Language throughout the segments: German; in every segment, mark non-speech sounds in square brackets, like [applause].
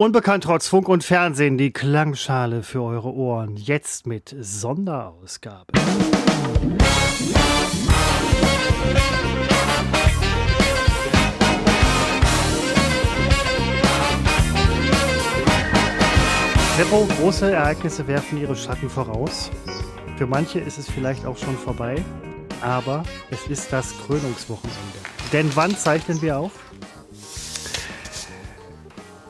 Unbekannt trotz Funk und Fernsehen, die Klangschale für eure Ohren. Jetzt mit Sonderausgabe. Seppo, große Ereignisse werfen ihre Schatten voraus. Für manche ist es vielleicht auch schon vorbei, aber es ist das Krönungswochenende. Denn wann zeichnen wir auf?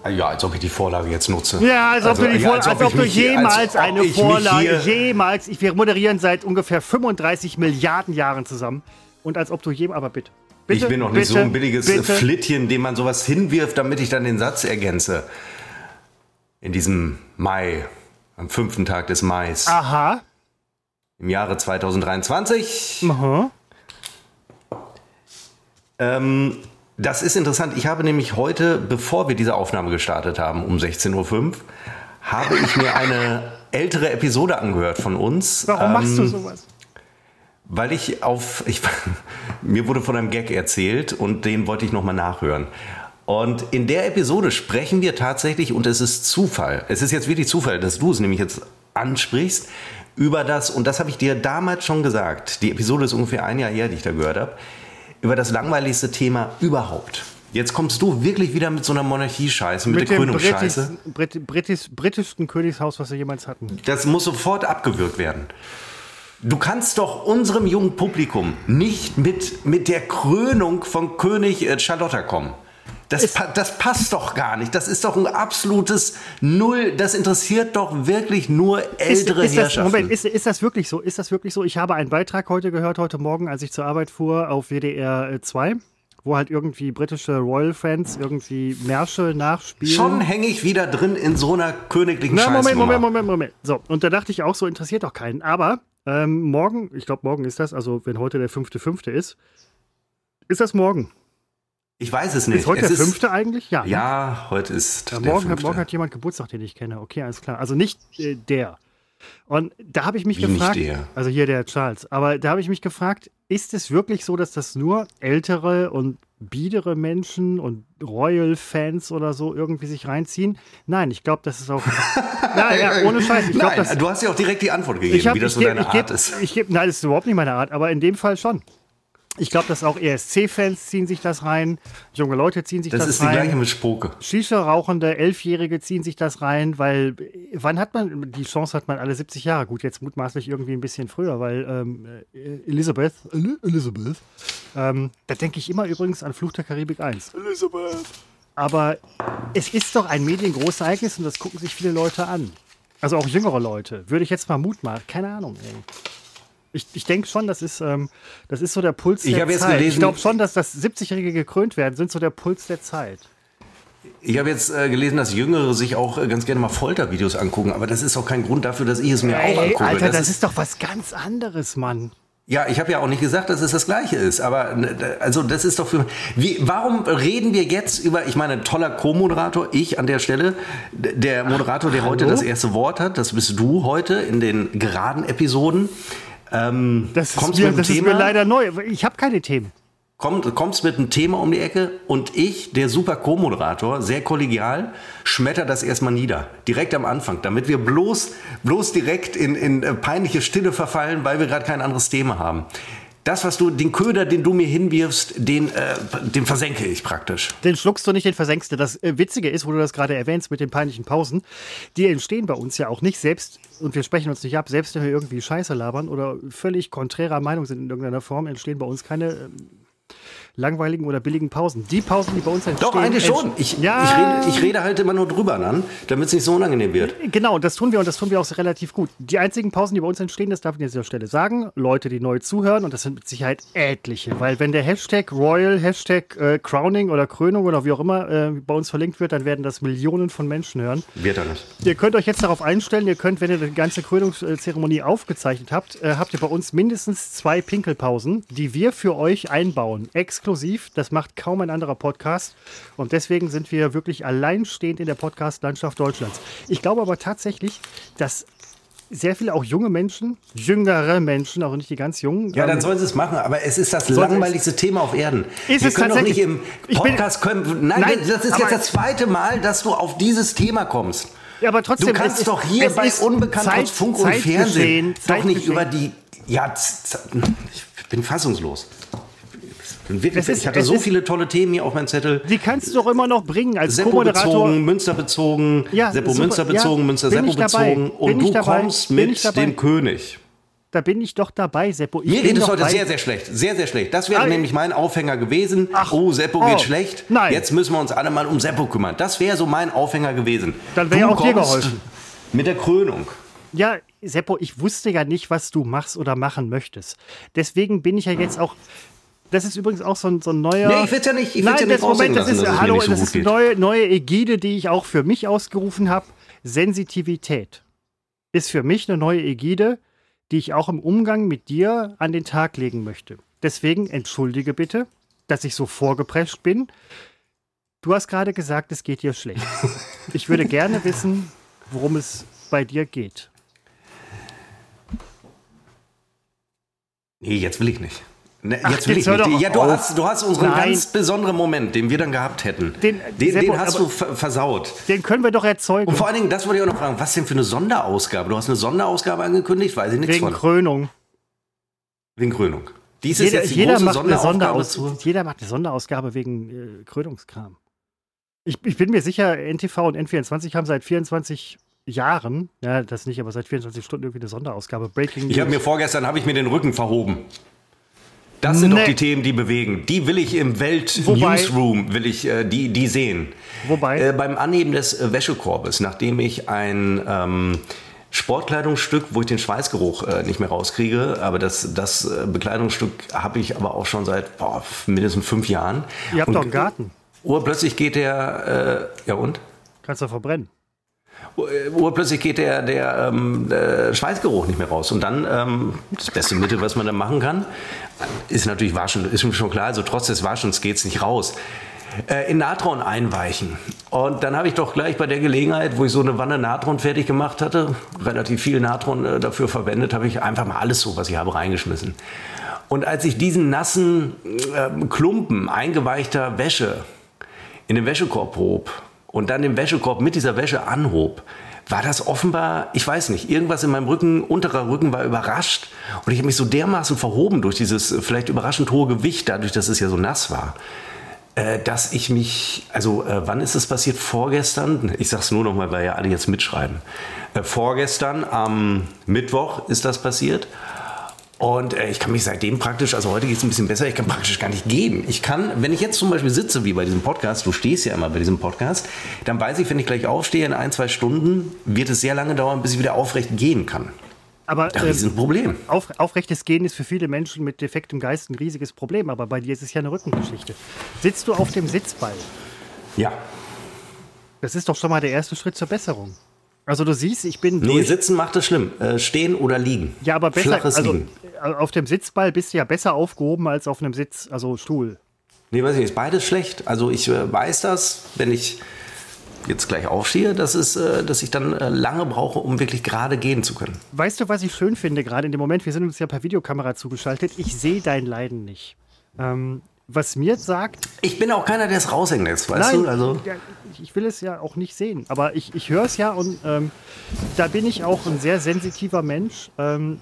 Ja, als ob ich die Vorlage jetzt nutze. Ja, als ob Also, du, die ja, Vor als als ob ob ich du mich- jemals eine Vorlage, jemals, ich, wir moderieren seit ungefähr 35 Milliarden Jahren zusammen. Und als ob du jedem, aber bitte. bitte ich bin noch nicht bitte, so ein billiges bitte. Flittchen, dem man sowas hinwirft, damit ich dann den Satz ergänze. In diesem Mai, am fünften Tag des Mais, Aha. im Jahre 2023. Aha. Ähm, das ist interessant. Ich habe nämlich heute, bevor wir diese Aufnahme gestartet haben, um 16.05 Uhr, habe ich mir eine ältere Episode angehört von uns. Warum machst du Ähm, sowas? Weil ich auf, ich, [laughs] mir wurde von einem Gag erzählt und den wollte ich nochmal nachhören. Und in der Episode sprechen wir tatsächlich, und es ist Zufall, es ist jetzt wirklich Zufall, dass du es nämlich jetzt ansprichst, über das, und das habe ich dir damals schon gesagt, die Episode ist ungefähr ein Jahr her, die ich da gehört habe, über das langweiligste Thema überhaupt. Jetzt kommst du wirklich wieder mit so einer Monarchie-Scheiße, mit, Mit der Krönungsscheiße. Britis, Brit, Britis, britischsten Königshaus, was wir jemals hatten. Das muss sofort abgewürgt werden. Du kannst doch unserem jungen Publikum nicht mit, mit der Krönung von König äh, Charlotta kommen. Das, pa das passt doch gar nicht. Das ist doch ein absolutes Null. Das interessiert doch wirklich nur ältere ist, ist das, Herrschaften. Moment, ist, ist das wirklich so? Ist das wirklich so? Ich habe einen Beitrag heute gehört, heute Morgen, als ich zur Arbeit fuhr, auf WDR 2, wo halt irgendwie britische Royal-Fans irgendwie Märsche nachspielen. Schon hänge ich wieder drin in so einer königlichen Na, Moment. Moment, Moment, Moment. So, und da dachte ich auch, so interessiert doch keinen. Aber ähm, morgen, ich glaube, morgen ist das, also wenn heute der 5.5. ist, ist das morgen. Ich weiß es nicht. Ist heute es der 5. eigentlich? Ja. ne? Ja, heute ist Ja, der morgen, hat, fünfte. morgen hat jemand Geburtstag, den ich kenne. Okay, alles klar. Also nicht äh, der. Und da habe ich mich Wie nicht gefragt, der? also hier der Charles, aber da habe ich mich gefragt, ist es wirklich so, dass das nur ältere und biedere Menschen und Royal-Fans oder so irgendwie sich reinziehen? Nein, ich glaube, das ist auch. [laughs] ja, ja, ohne Scheiß. Ich glaube, Nein, das. du hast ja auch direkt die Antwort gegeben, hab, wie das ich so geb, deine ich Art geb, ist. Ich geb, nein, das ist überhaupt nicht meine Art, aber in dem Fall schon. Ich glaube, dass auch ESC-Fans ziehen sich das rein, junge Leute ziehen sich das, Das ist die rein. gleiche mit Spoke. Shisha-rauchende Elfjährige ziehen sich das rein, weil äh, wann hat man, die Chance hat man alle 70 Jahre. Gut, jetzt mutmaßlich irgendwie ein bisschen früher, weil ähm, äh, Elizabeth, El Elizabeth, ähm, da denke ich immer übrigens an Fluch der Karibik 1. Elizabeth. Aber es ist doch ein mediengroßes Ereignis und das gucken sich viele Leute an. Also auch jüngere Leute. Würde ich jetzt mal Mut machen. Keine Ahnung, ey. Ich, ich denke schon, das ist, ähm, das ist so der Puls Ich der Zeit. ich gelesen- glaube schon, dass das 70-Jährige gekrönt werden, sind so der Puls der Zeit. Ich habe jetzt äh, gelesen, dass Jüngere sich auch äh, ganz gerne mal Foltervideos angucken, aber das ist auch kein Grund dafür, dass ich es mir auch Ey, angucke. Alter, das, ist doch was ganz anderes, Mann. ja, ich habe ja auch nicht gesagt, dass es das Gleiche ist, aber also das ist doch für wie, warum reden wir jetzt über, ich meine, toller Co-Moderator, ich an der Stelle, der Moderator, der heute hallo? das erste Wort hat, das bist du heute in den geraden Episoden. Ähm, Das, ist mir, das ist Thema, mir leider neu. Ich habe keine Themen. Komm, kommst mit einem Thema um die Ecke und ich, der super Co-Moderator, sehr kollegial, schmetter das erstmal nieder. Direkt am Anfang, damit wir bloß, bloß direkt in, in äh, peinliche Stille verfallen, weil wir gerade kein anderes Thema haben. Das, was du, den Köder, den du mir hinwirfst, den, äh, den versenke ich praktisch. Den schluckst du nicht, den versenkst du. Das äh, Witzige ist, wo du das gerade erwähnst mit den peinlichen Pausen, die entstehen bei uns ja auch nicht selbst, und wir sprechen uns nicht ab, selbst wenn wir irgendwie Scheiße labern oder völlig konträrer Meinung sind in irgendeiner Form, entstehen bei uns keine ähm, langweiligen oder billigen Pausen. Die Pausen, die bei uns entstehen. Doch, eigentlich schon. Ich, ja, ich, rede, ich rede halt immer nur drüber an, damit es nicht so unangenehm wird. Genau, und das tun wir und das tun wir auch relativ gut. Die einzigen Pausen, die bei uns entstehen, das darf ich an dieser Stelle sagen, Leute, die neu zuhören, und das sind mit Sicherheit etliche, weil wenn der Hashtag Royal, Hashtag äh, Crowning oder Krönung oder wie auch immer äh, bei uns verlinkt wird, dann werden das Millionen von Menschen hören. Wird nicht. Ihr könnt euch jetzt darauf einstellen, ihr könnt, wenn ihr die ganze Krönungszeremonie aufgezeichnet habt, äh, habt ihr bei uns mindestens zwei Pinkelpausen, die wir für euch einbauen. Exklusiv. Das macht kaum ein anderer Podcast. Und deswegen sind wir wirklich alleinstehend in der Podcast-Landschaft Deutschlands. Ich glaube aber tatsächlich, dass sehr viele auch junge Menschen, jüngere Menschen, auch nicht die ganz jungen. Ja, dann ähm, sollen sie es machen, aber es ist das langweiligste Thema auf Erden. Ist Wir es können doch nicht im Podcast können. Nein, nein das ist jetzt das zweite Mal, dass du auf dieses Thema kommst. Ja, aber trotzdem. Du kannst doch hier bei Unbekannt Funk und Fernsehen doch nicht über die. Ja, ich bin fassungslos. Wirklich, ist, ich hatte so ist, viele tolle Themen hier auf meinem Zettel. Die kannst du doch immer noch bringen als Seppo bezogen, Münster bezogen, ja, Seppo super, Münster bezogen, ja, Münster Seppo bezogen. Und du dabei? kommst mit dem König. Da bin ich doch dabei, Seppo. Ich Mir geht es heute bei. sehr, sehr schlecht. Sehr, sehr schlecht. Das wäre ah, nämlich mein Aufhänger gewesen. Ach, oh, Seppo oh, geht schlecht. Nein. Jetzt müssen wir uns alle mal um Seppo kümmern. Das wäre so mein Aufhänger gewesen. Dann wäre auch dir geholfen. Mit der Krönung. Ja, Seppo, ich wusste ja nicht, was du machst oder machen möchtest. Deswegen bin ich ja jetzt auch das ist übrigens auch so ein, so ein neuer. Nee, ich will ja nicht. Ich Nein, ja nicht das Moment, das ist, lassen, hallo, so das ist eine neue, neue Ägide, die ich auch für mich ausgerufen habe. Sensitivität ist für mich eine neue Ägide, die ich auch im Umgang mit dir an den Tag legen möchte. Deswegen entschuldige bitte, dass ich so vorgeprescht bin. Du hast gerade gesagt, es geht dir schlecht. [laughs] Ich würde gerne wissen, worum es bei dir geht. Nee, jetzt will ich nicht. Ne, Ach, jetzt will ich nicht. Ja, du hast, du hast unseren Nein. ganz besonderen Moment, den wir dann gehabt hätten. Den, den, Seppo, den hast du versaut. Den können wir doch erzeugen. Und vor allen Dingen, das wollte ich auch noch fragen, was denn für eine Sonderausgabe? Du hast eine Sonderausgabe angekündigt, weiß ich nichts Wegen von. Wegen Krönung. Wegen Krönung. Dies jeder, ist jetzt die jeder große macht Sonderausgabe Sonderaus Jeder macht eine Sonderausgabe wegen äh, Krönungskram. Ich, ich, bin mir sicher, NTV und N24 haben seit 24 Jahren, ja, das nicht, aber seit 24 Stunden irgendwie eine Sonderausgabe. Breaking Ich habe mir vorgestern, habe ich mir den Rücken verhoben. Das sind nee. doch die Themen, die bewegen. Die will ich im Welt-Newsroom, will ich äh, die, die sehen. Wobei? Äh, beim Anheben des äh, Wäschekorbes, nachdem ich ein ähm, Sportkleidungsstück, wo ich den Schweißgeruch äh, nicht mehr rauskriege, aber das, das äh, Bekleidungsstück habe ich aber auch schon seit boah, mindestens fünf Jahren. Ihr habt und, doch einen Garten. Urplötzlich geht der, äh, ja und? Kannst du verbrennen. Urplötzlich geht der, der, ähm, der, Schweißgeruch nicht mehr raus. Und dann, ähm, das beste Mittel, was man da machen kann, ist natürlich Waschen, ist schon klar, also trotz des Waschens geht es nicht raus. Äh, in Natron einweichen. Und dann habe ich doch gleich bei der Gelegenheit, wo ich so eine Wanne Natron fertig gemacht hatte, relativ viel Natron äh, dafür verwendet, habe ich einfach mal alles so, was ich habe, reingeschmissen. Und als ich diesen nassen äh, Klumpen eingeweichter Wäsche in den Wäschekorb hob und dann den Wäschekorb mit dieser Wäsche anhob, war das offenbar, ich weiß nicht, irgendwas in meinem Rücken, unterer Rücken war überrascht. Und ich habe mich so dermaßen verhoben durch dieses vielleicht überraschend hohe Gewicht, dadurch, dass es ja so nass war, äh, dass ich mich, also äh, wann ist es passiert? Vorgestern? Ich sage es nur noch mal, weil ja alle jetzt mitschreiben. Äh, vorgestern am Mittwoch ist das passiert. Und äh, ich kann mich seitdem praktisch, also heute geht es ein bisschen besser, ich kann praktisch gar nicht gehen. Ich kann, wenn ich jetzt zum Beispiel sitze, wie bei diesem Podcast, du stehst ja immer bei diesem Podcast, dann weiß ich, wenn ich gleich aufstehe, in ein, zwei Stunden wird es sehr lange dauern, bis ich wieder aufrecht gehen kann. Aber das ist ein ähm, Problem. Auf, aufrechtes Gehen ist für viele Menschen mit defektem Geist ein riesiges Problem, aber bei dir ist es ja eine Rückengeschichte. Sitzt du auf dem Sitzball? Ja. Das ist doch schon mal der erste Schritt zur Besserung. Also du siehst, ich bin. Nee, sitzen macht es schlimm. Äh, stehen oder liegen. Ja, aber besser. Flaches also, liegen. Auf dem Sitzball bist du ja besser aufgehoben als auf einem Sitz, also Stuhl. Nee, weiß ich nicht. Ist beides schlecht. Also ich äh, weiß das, wenn ich jetzt gleich aufstehe, dass, es, äh, dass ich dann äh, lange brauche, um wirklich gerade gehen zu können. Weißt du, was ich schön finde, gerade in dem Moment, wir sind uns ja per Videokamera zugeschaltet, ich sehe dein Leiden nicht. Ähm, was mir sagt. Ich bin auch keiner, der es raushängen lässt, weißt nein, du? Also. ich will es ja auch nicht sehen, aber ich, ich höre es ja und ähm, da bin ich auch ein sehr sensitiver Mensch, ähm,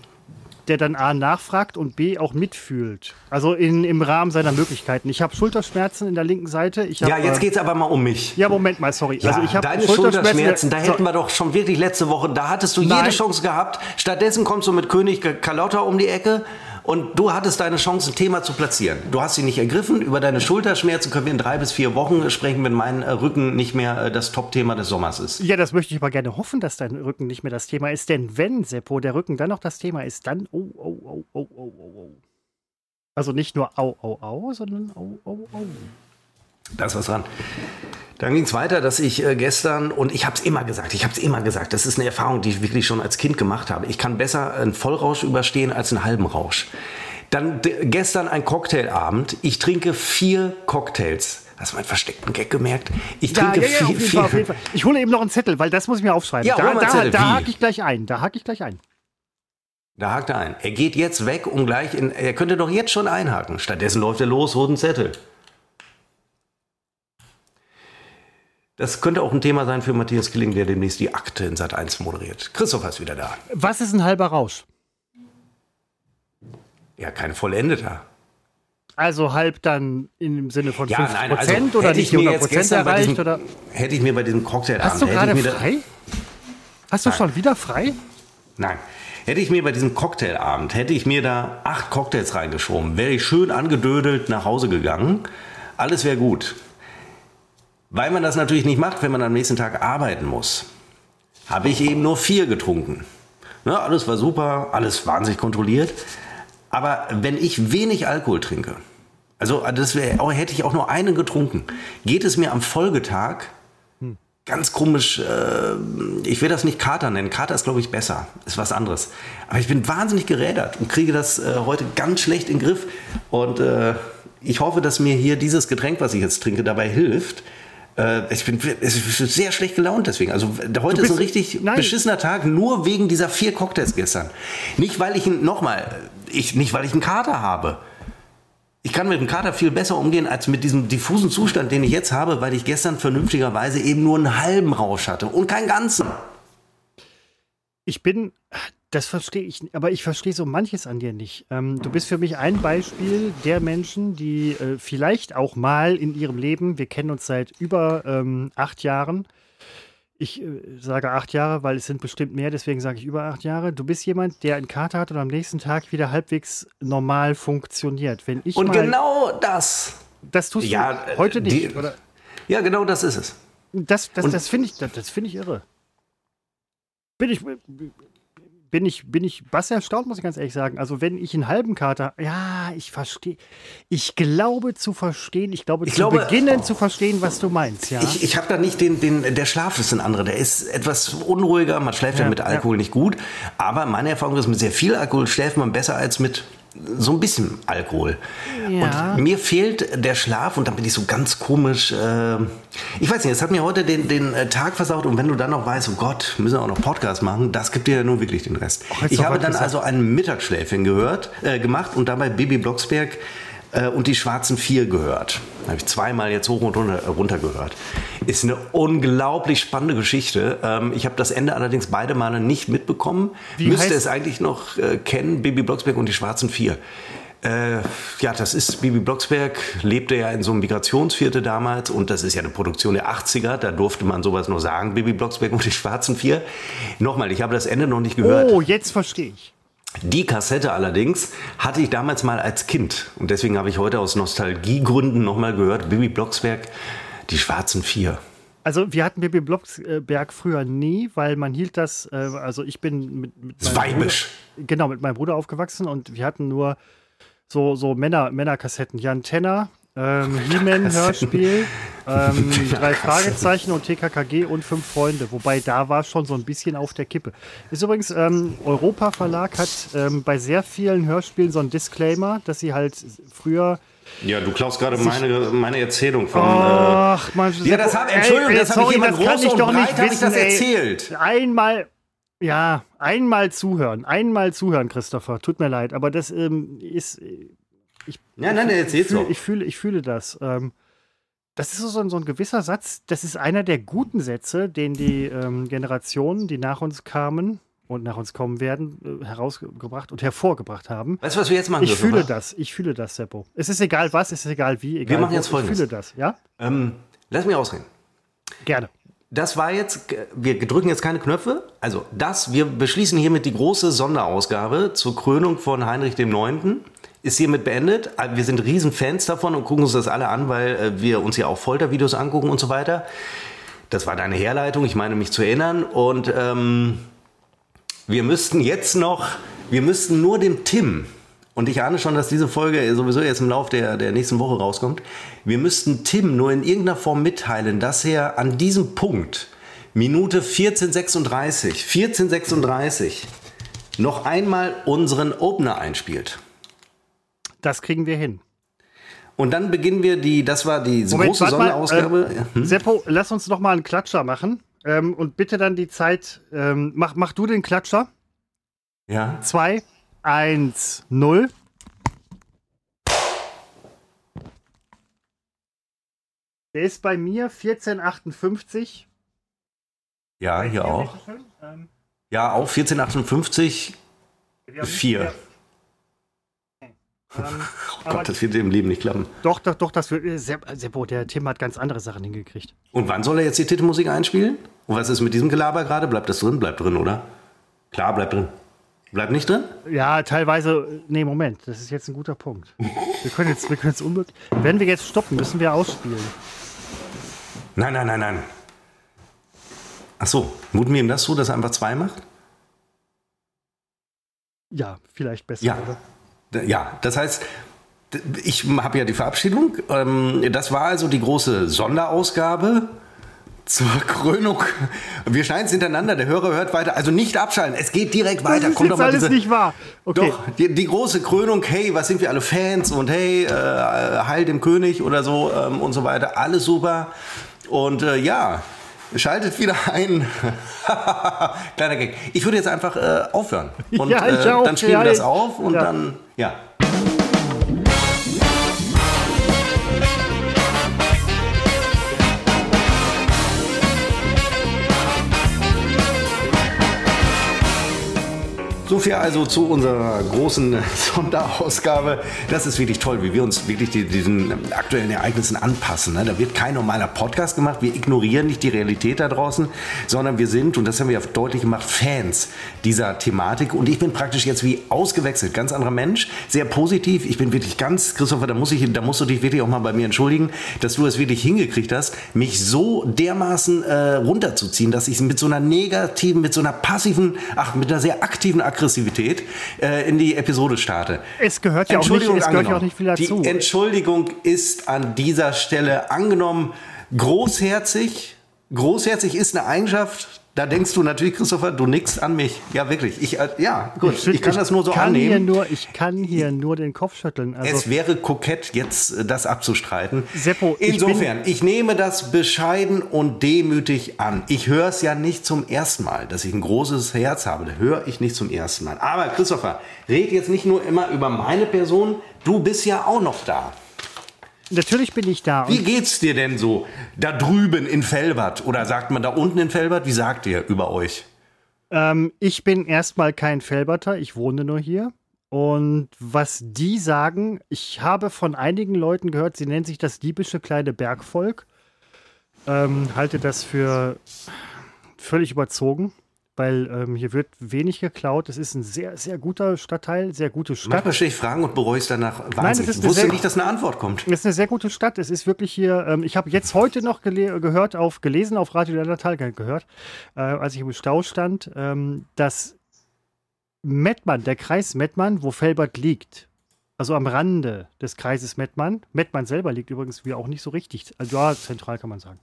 der dann A nachfragt und B auch mitfühlt. Also in, im Rahmen seiner Möglichkeiten. Ich habe Schulterschmerzen in der linken Seite. Ich hab, ja, jetzt äh, geht es aber mal um mich. Ja, Moment mal, sorry. Ja, also ich deine Schulterschmerzen, Schulterschmerzen, da hätten wir doch schon wirklich letzte Woche, da hattest du Nein. jede Chance gehabt. Stattdessen kommst du mit König Carlotta um die Ecke und du hattest deine Chance, ein Thema zu platzieren. Du hast sie nicht ergriffen. Über deine Schulterschmerzen können wir in drei bis vier Wochen sprechen, wenn mein äh, Rücken nicht mehr äh, das Top-Thema des Sommers ist. Ja, das möchte ich aber gerne hoffen, dass dein Rücken nicht mehr das Thema ist. Denn wenn, Seppo, der Rücken dann noch das Thema ist, dann oh, oh, oh, oh, oh, oh, oh. Also nicht nur au, au, au, sondern au, au, au. Da ist was dran. Dann ging es weiter, dass ich äh, gestern, und ich habe es immer gesagt, ich habe es immer gesagt, das ist eine Erfahrung, die ich wirklich schon als Kind gemacht habe. Ich kann besser einen Vollrausch überstehen als einen halben Rausch. Dann gestern ein Cocktailabend. Ich trinke vier Cocktails Hast du meinen versteckten Gag gemerkt? Ich Ja, trinke ja, ja, jeden viel. Fall, auf jeden Fall. Ich hole eben noch einen Zettel, weil das muss ich mir aufschreiben. Ja, da da, Zettel. da hake ich gleich ein. Da hake ich gleich ein. Da hakt er ein. Er geht jetzt weg, um gleich in. Er könnte doch jetzt schon einhaken. Stattdessen läuft er los, holt einen Zettel. Das könnte auch ein Thema sein für Matthias Killing, der demnächst die Akte in Sat 1 moderiert. Christopher ist wieder da. Was ist ein halber Rausch? Ja, kein vollendeter. Also halb dann im Sinne von Ja, 50 nein, also Prozent oder hätte nicht ich mir 100 jetzt Prozent erreicht? diesem, Oder? hätte ich mir bei diesem Cocktailabend Hast du hätte gerade frei? Hast du Nein. schon wieder frei? Nein. Hätte ich mir bei diesem Cocktailabend, hätte ich mir da acht Cocktails reingeschoben, wäre ich schön angedödelt nach Hause gegangen. Alles wäre gut. Weil man das natürlich nicht macht, wenn man am nächsten Tag arbeiten muss, habe ich eben nur vier getrunken. Ne, alles war super, alles wahnsinnig kontrolliert. Aber wenn ich wenig Alkohol trinke, also das wär, hätte ich auch nur einen getrunken, geht es mir am Folgetag ganz komisch, äh, ich will das nicht Kater nennen. Kater ist, glaube ich, besser. Ist was anderes. Aber ich bin wahnsinnig gerädert und kriege das äh, heute ganz schlecht in den Griff. Und äh, ich hoffe, dass mir hier dieses Getränk, was ich jetzt trinke, dabei hilft. Äh, ich bin es ist sehr schlecht gelaunt deswegen. Also heute ist ein richtig Nein. beschissener Tag, nur wegen dieser vier Cocktails gestern. Nicht, weil ich, nochmal, ich, nicht, weil ich einen Kater habe. Ich kann mit dem Kater viel besser umgehen als mit diesem diffusen Zustand, den ich jetzt habe, weil ich gestern vernünftigerweise eben nur einen halben Rausch hatte und keinen ganzen. Ich bin, das verstehe ich, aber ich verstehe so manches an dir nicht. Ähm, du bist für mich ein Beispiel der Menschen, die äh, vielleicht auch mal in ihrem Leben, wir kennen uns seit über ähm, acht Jahren, ich äh, sage acht Jahre, weil es sind bestimmt mehr, deswegen sage ich über acht Jahre. Du bist jemand, der einen Kater hat und am nächsten Tag wieder halbwegs normal funktioniert. Wenn ich Und mal, genau das. das tust Ja, du äh, heute nicht, die-? Ja, genau das ist es. Das, das, das finde ich, das, das finde ich irre. Bin ich, bin ich, bin ich was erstaunt, muss ich ganz ehrlich sagen. Also wenn ich einen halben Kater, ja, ich verstehe, ich glaube zu verstehen, ich glaube Ich zu glaube- beginnen zu verstehen, was du meinst, ja. Ich, ich habe da nicht den, den, der Schlaf ist ein anderer. Der ist etwas unruhiger. Man schläft ja, Ja, mit Alkohol nicht gut. Aber meine Erfahrung ist, mit sehr viel Alkohol schläft man besser als mit so ein bisschen Alkohol. Ja. Und mir fehlt der Schlaf und dann bin ich so ganz komisch. Äh, ich weiß nicht, es hat mir heute den, den äh, Tag versaut und wenn du dann noch weißt, oh Gott, müssen wir auch noch Podcast machen, das gibt dir ja nur wirklich den Rest. jetzt ich habe dann gesagt. also ein Mittagsschläfchen gehört, äh, gemacht und dabei Bibi Blocksberg äh, und die Schwarzen Vier gehört. Habe ich zweimal jetzt hoch und runter, äh, runter gehört. Ist eine unglaublich spannende Geschichte. Ähm, ich habe das Ende allerdings beide Male nicht mitbekommen. Wie Müsste es eigentlich noch äh, kennen, Bibi Blocksberg und die Schwarzen Vier. Äh, ja, das ist Bibi Blocksberg, lebte ja in so einem Migrationsviertel damals und das ist ja eine Produktion der 80er, da durfte man sowas nur sagen, Bibi Blocksberg und die Schwarzen Vier. Nochmal, ich habe das Ende noch nicht gehört. oh, jetzt verstehe ich. Die Kassette allerdings hatte ich damals mal als Kind und deswegen habe ich heute aus Nostalgiegründen nochmal gehört, Bibi Blocksberg, die Schwarzen Vier. Also wir hatten Bibi Blocksberg früher nie, weil man hielt das, äh, also ich bin mit, mit meinem weibisch. Bruder, genau, mit meinem Bruder aufgewachsen und wir hatten nur so, so Männer, Männerkassetten. Jan Tenner, ähm, He-Man-Hörspiel, [laughs] ähm, drei Fragezeichen und TKKG und fünf Freunde. Wobei da war schon so ein bisschen auf der Kippe. Ist übrigens, ähm, Europa Verlag hat ähm, bei sehr vielen Hörspielen so ein Disclaimer, dass sie halt früher Ja, du klaust gerade meine, meine Erzählung von. Ach, man, ja, das hab- Entschuldigung, das hab ich jemand groß und breit hab ich das erzählt. Einmal, ja, einmal zuhören, einmal zuhören, Christopher. Tut mir leid, aber das ähm, ist, ja, nein, der erzählt fühl, so. ich fühle, ich fühle das. Ähm, das ist so ein, so ein gewisser Satz. Das ist einer der guten Sätze, den die ähm, Generationen, die nach uns kamen und nach uns kommen werden, äh, herausgebracht und hervorgebracht haben. Weißt du, was wir jetzt machen Ich dürfen, fühle wa? das. Ich fühle das, Seppo. Es ist egal was, es ist egal wie. Egal machen wo, jetzt Ich Folgendes. fühle das, ja? Ähm, lass mich ausreden. Gerne. Das war jetzt, wir drücken jetzt keine Knöpfe. Also das, wir beschließen hiermit die große Sonderausgabe zur Krönung von Heinrich dem Neunten. Ist hiermit beendet. Wir sind riesen Fans davon und gucken uns das alle an, weil äh, wir uns ja auch Foltervideos angucken und so weiter. Das war deine Herleitung, ich meine mich zu erinnern. Und ähm, wir müssten jetzt noch, wir müssten nur dem Tim, und ich ahne schon, dass diese Folge sowieso jetzt im Lauf der, der nächsten Woche rauskommt, wir müssten Tim nur in irgendeiner Form mitteilen, dass er an diesem Punkt, Minute 1436, 1436, noch einmal unseren Opener einspielt. Das kriegen wir hin. Und dann beginnen wir die, das war die Moment, große Sonderausgabe. Äh, hm? Seppo, lass uns noch mal einen Klatscher machen. Ähm, und bitte dann die Zeit, ähm, mach, mach du den Klatscher. Ja. 2, 1, 0. Der ist bei mir 1458. Ja, hier auch. Ähm, ja, auch 1458. 4. Ähm, [laughs] oh Gott, das wird im Leben nicht klappen. Doch, doch, doch, das wird. Äh, Seppo, der Tim hat ganz andere Sachen hingekriegt. Und wann soll er jetzt die Titelmusik einspielen? Und was ist mit diesem Gelaber gerade? Bleibt das drin? Bleibt drin, oder? Klar, bleibt drin. Bleibt nicht drin? Ja, teilweise. Nee, Moment, das ist jetzt ein guter Punkt. Wir können jetzt, wir können jetzt unmöglich. Wenn wir jetzt stoppen, müssen wir ausspielen. Nein, nein, nein, nein. Ach so, muten wir ihm das so, dass er einfach zwei macht? Ja, vielleicht besser, ja. oder? Ja, das heißt, ich habe ja die Verabschiedung. Ähm, das war also die große Sonderausgabe zur Krönung. Wir schneiden es hintereinander, der Hörer hört weiter. Also nicht abschalten, es geht direkt weiter. Das ist Kommt jetzt alles diese, nicht wahr. Okay. Doch, die, die, große Krönung, hey, was sind wir alle Fans und hey, äh, Heil dem König oder so ähm, und so weiter. Alles super. Und äh, ja, Schaltet wieder ein. [laughs] Kleiner Gag. Ich würde jetzt einfach äh, aufhören. Und [laughs] ja, äh, dann spielen ja, wir das auf und ja. dann, ja. So viel also zu unserer großen [laughs] Sonderausgabe. Das ist wirklich toll, wie wir uns wirklich die, diesen aktuellen Ereignissen anpassen. Ne? Da wird kein normaler Podcast gemacht. Wir ignorieren nicht die Realität da draußen, sondern wir sind, und das haben wir ja deutlich gemacht, Fans dieser Thematik. Und ich bin praktisch jetzt wie ausgewechselt. Ganz anderer Mensch, sehr positiv. Ich bin wirklich ganz, Christopher, da, muss ich, da musst du dich wirklich auch mal bei mir entschuldigen, dass du es wirklich hingekriegt hast, mich so dermaßen äh, runterzuziehen, dass ich mit so einer negativen, mit so einer passiven, ach, mit einer sehr aktiven Aktivität Aggressivität äh, in die Episode starte. Es gehört ja auch nicht, es gehört ja auch nicht viel dazu. Die Entschuldigung ist an dieser Stelle angenommen. Großherzig. Großherzig ist eine Eigenschaft, da denkst du natürlich, Christopher, du nix an mich. Ja, wirklich. Ich, äh, ja, gut. Ich, ich kann ich das nur so kann annehmen. Hier nur, ich kann hier nur den Kopf schütteln. Also es wäre kokett, jetzt äh, das abzustreiten. Seppo, Insofern, ich, ich nehme das bescheiden und demütig an. Ich höre es ja nicht zum ersten Mal, dass ich ein großes Herz habe. Das höre ich nicht zum ersten Mal. Aber Christopher, red jetzt nicht nur immer über meine Person. Du bist ja auch noch da. Natürlich bin ich da. Wie geht's dir denn so da drüben in Felbert? Oder sagt man da unten in Felbert? Wie sagt ihr über euch? Ähm, ich bin erstmal kein Felberter, ich wohne nur hier. Und was die sagen, ich habe von einigen Leuten gehört, sie nennen sich das diebische kleine Bergvolk. Ähm, halte das für völlig überzogen weil ähm, hier wird wenig geklaut. Es ist ein sehr, sehr guter Stadtteil, sehr gute Stadt. Manchmal stelle ich Fragen und bereue es danach wahnsinnig. Nein, es ist ich wusste sehr, nicht, dass eine Antwort kommt. Es ist eine sehr gute Stadt. Es ist wirklich hier, ähm, ich habe jetzt heute noch gehört, auf, gelesen auf Radio Natal gehört, äh, als ich im Stau stand, ähm, dass Mettmann, der Kreis Mettmann, wo Felbert liegt, also am Rande des Kreises Mettmann. Mettmann selber liegt übrigens wie auch nicht so richtig, also ja, zentral kann man sagen.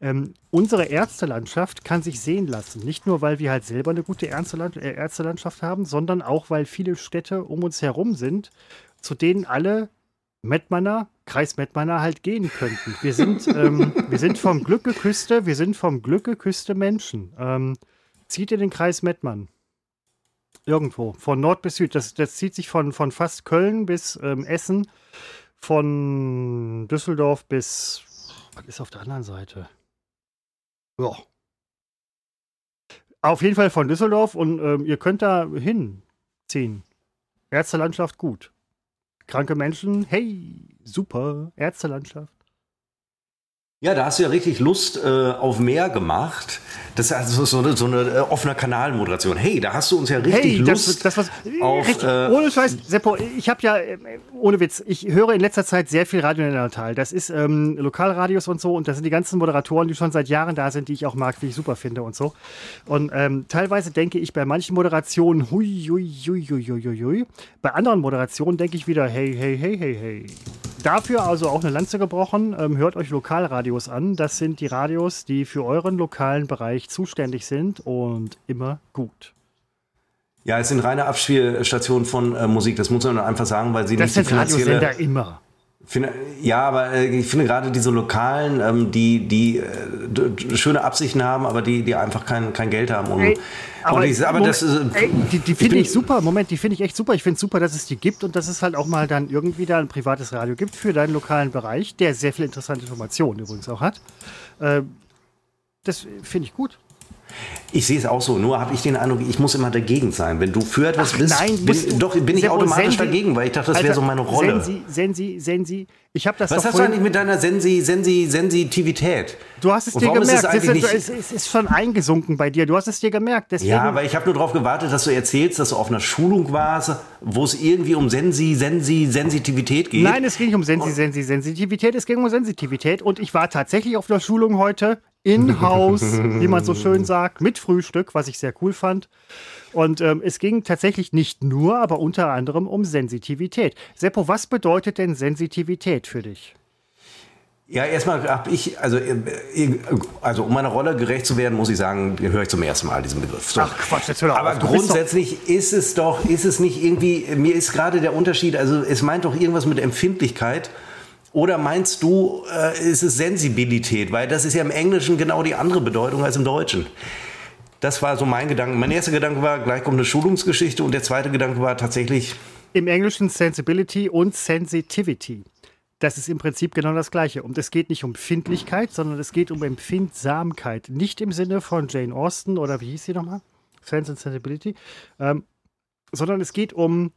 Ähm, unsere Ärztelandschaft kann sich sehen lassen. Nicht nur, weil wir halt selber eine gute äh, Ärztelandschaft haben, sondern auch, weil viele Städte um uns herum sind, zu denen alle Mettmanner, Kreis Mettmanner halt gehen könnten. Wir sind, [laughs] ähm, wir sind vom Glück geküsste, wir sind vom Glück geküsste Menschen. Ähm, zieht ihr den Kreis Mettmann? Irgendwo, von Nord bis Süd. Das, das zieht sich von, von fast Köln bis ähm, Essen, von Düsseldorf bis was ist auf der anderen Seite? Ja. Auf jeden Fall von Düsseldorf und ähm, ihr könnt da hinziehen. Ärztelandschaft gut. Kranke Menschen, hey, super, Ärztelandschaft. Ja, da hast du ja richtig Lust äh, auf mehr gemacht. Das ist also so eine, so eine äh, offene Kanalmoderation. Hey, da hast du uns ja richtig hey, Lust das, das was, auf... Richtig, äh, ohne Scheiß, Seppo, ich habe ja, äh, ohne Witz, ich höre in letzter Zeit sehr viel Radio in der Natal. Das ist ähm, Lokalradios und so und das sind die ganzen Moderatoren, die schon seit Jahren da sind, die ich auch mag, die ich super finde und so. Und ähm, teilweise denke ich bei manchen Moderationen, hui, hui, hui, hui, hui, hui. Bei anderen Moderationen denke ich wieder, hey, hey, hey, hey, hey. Dafür also auch eine Lanze gebrochen. Ähm, hört euch Lokalradios an. Das sind die Radios, die für euren lokalen Bereich zuständig sind und immer gut. Ja, es sind reine Abspielstationen von äh, Musik. Das muss man einfach sagen, weil sie das nicht die finanzielle... immer Finde, ja, aber äh, ich finde gerade diese Lokalen, ähm, die, die äh, schöne Absichten haben, aber die, die einfach kein, kein Geld haben. Um, Ey, aber, ich, aber Moment, das, äh, ey, die, die finde bin- ich super. Moment, die finde ich echt super. Ich finde es super, dass es die gibt und dass es halt auch mal dann irgendwie da ein privates Radio gibt für deinen lokalen Bereich, der sehr viel interessante Informationen übrigens auch hat. Ähm, das finde ich gut. Ich sehe es auch so, nur habe ich den Eindruck, ich muss immer dagegen sein. Wenn du für etwas Ach, bist, nein, bin, musst du- doch bin ich automatisch Sensi- dagegen, weil ich dachte, das wäre so meine Rolle. Sensi, Sensi, Sensi. Ich habe das Was hast du eigentlich mit deiner Sensi, Sensi, Sensitivität? Du hast es dir warum ist gemerkt. es ist, es, es ist schon eingesunken bei dir. Du hast es dir gemerkt. Deswegen, Ja, aber ich habe nur darauf gewartet, dass du erzählst, dass du auf einer Schulung warst, wo es irgendwie um Sensi, Sensi, Sensitivität geht. Nein, es ging nicht um Sensi, Sensi, Sensitivität, es ging um Sensitivität. Und ich war tatsächlich auf der Schulung heute, in-house, [laughs] wie man so schön sagt, mit Frühstück, was ich sehr cool fand. Und ähm, es ging tatsächlich nicht nur, aber unter anderem um Sensitivität. Seppo, was bedeutet denn Sensitivität für dich? Ja, erstmal habe ich, also, äh, also um meiner Rolle gerecht zu werden, muss ich sagen, höre ich zum ersten Mal diesen Begriff. So. Ach Quatsch, jetzt hör doch Aber auf. Doch- grundsätzlich ist es doch, ist es nicht irgendwie, mir ist gerade der Unterschied, also es meint doch irgendwas mit Empfindlichkeit. Oder meinst du, äh, ist es Sensibilität? Weil das ist ja im Englischen genau die andere Bedeutung als im Deutschen. Das war so mein Gedanke. Mein erster Gedanke war, gleich kommt eine Schulungsgeschichte und der zweite Gedanke war tatsächlich, Im Englischen Sensibility und Sensitivity. Das ist im Prinzip genau das Gleiche. Und es geht nicht um Findlichkeit, sondern es geht um Empfindsamkeit. Nicht im Sinne von Jane Austen oder wie hieß sie nochmal? Sense and Sensibility. Ähm, sondern es geht um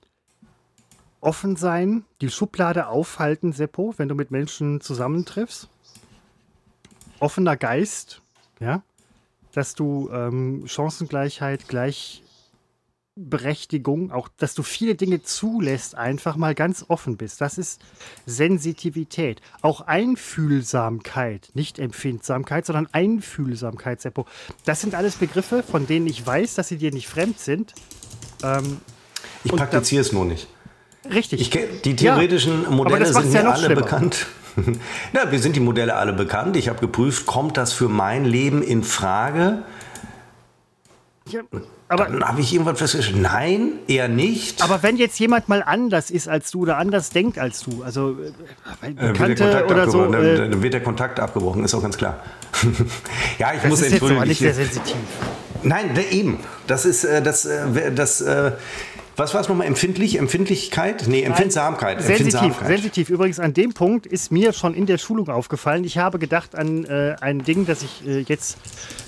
offen sein, die Schublade aufhalten, Seppo, wenn du mit Menschen zusammentriffst. Offener Geist, ja. Dass du ähm, Chancengleichheit, Gleichberechtigung, auch dass du viele Dinge zulässt, einfach mal ganz offen bist. Das ist Sensitivität. Auch Einfühlsamkeit, nicht Empfindsamkeit, sondern Einfühlsamkeit, Seppo. Das sind alles Begriffe, von denen ich weiß, dass sie dir nicht fremd sind. Ähm, ich praktiziere es nur nicht. Richtig. Ich kenn, die theoretischen aber Modelle das sind ja mir alle schlimmer. bekannt. [laughs] Na, wir sind die Modelle alle bekannt. Ich habe geprüft, kommt das für mein Leben in Frage? Ja, aber, Dann habe ich irgendwann festgestellt, nein, eher nicht. aber wenn jetzt jemand mal anders ist als du oder anders denkt als du, also äh, Bekannte oder so, äh, dann wird der Kontakt abgebrochen, ist auch ganz klar. [laughs] ja, ich das muss ist jetzt aber entschuldigen. nicht sehr sensitiv. nein, ne, eben. Das ist äh, das, äh, das äh, was war es nochmal? Empfindlich? Empfindlichkeit? Nee, Empfindsamkeit. Sensitiv, Empfindsamkeit. sensitiv. Übrigens, an dem Punkt ist mir schon in der Schulung aufgefallen. Ich habe gedacht an äh, ein Ding, das ich äh, jetzt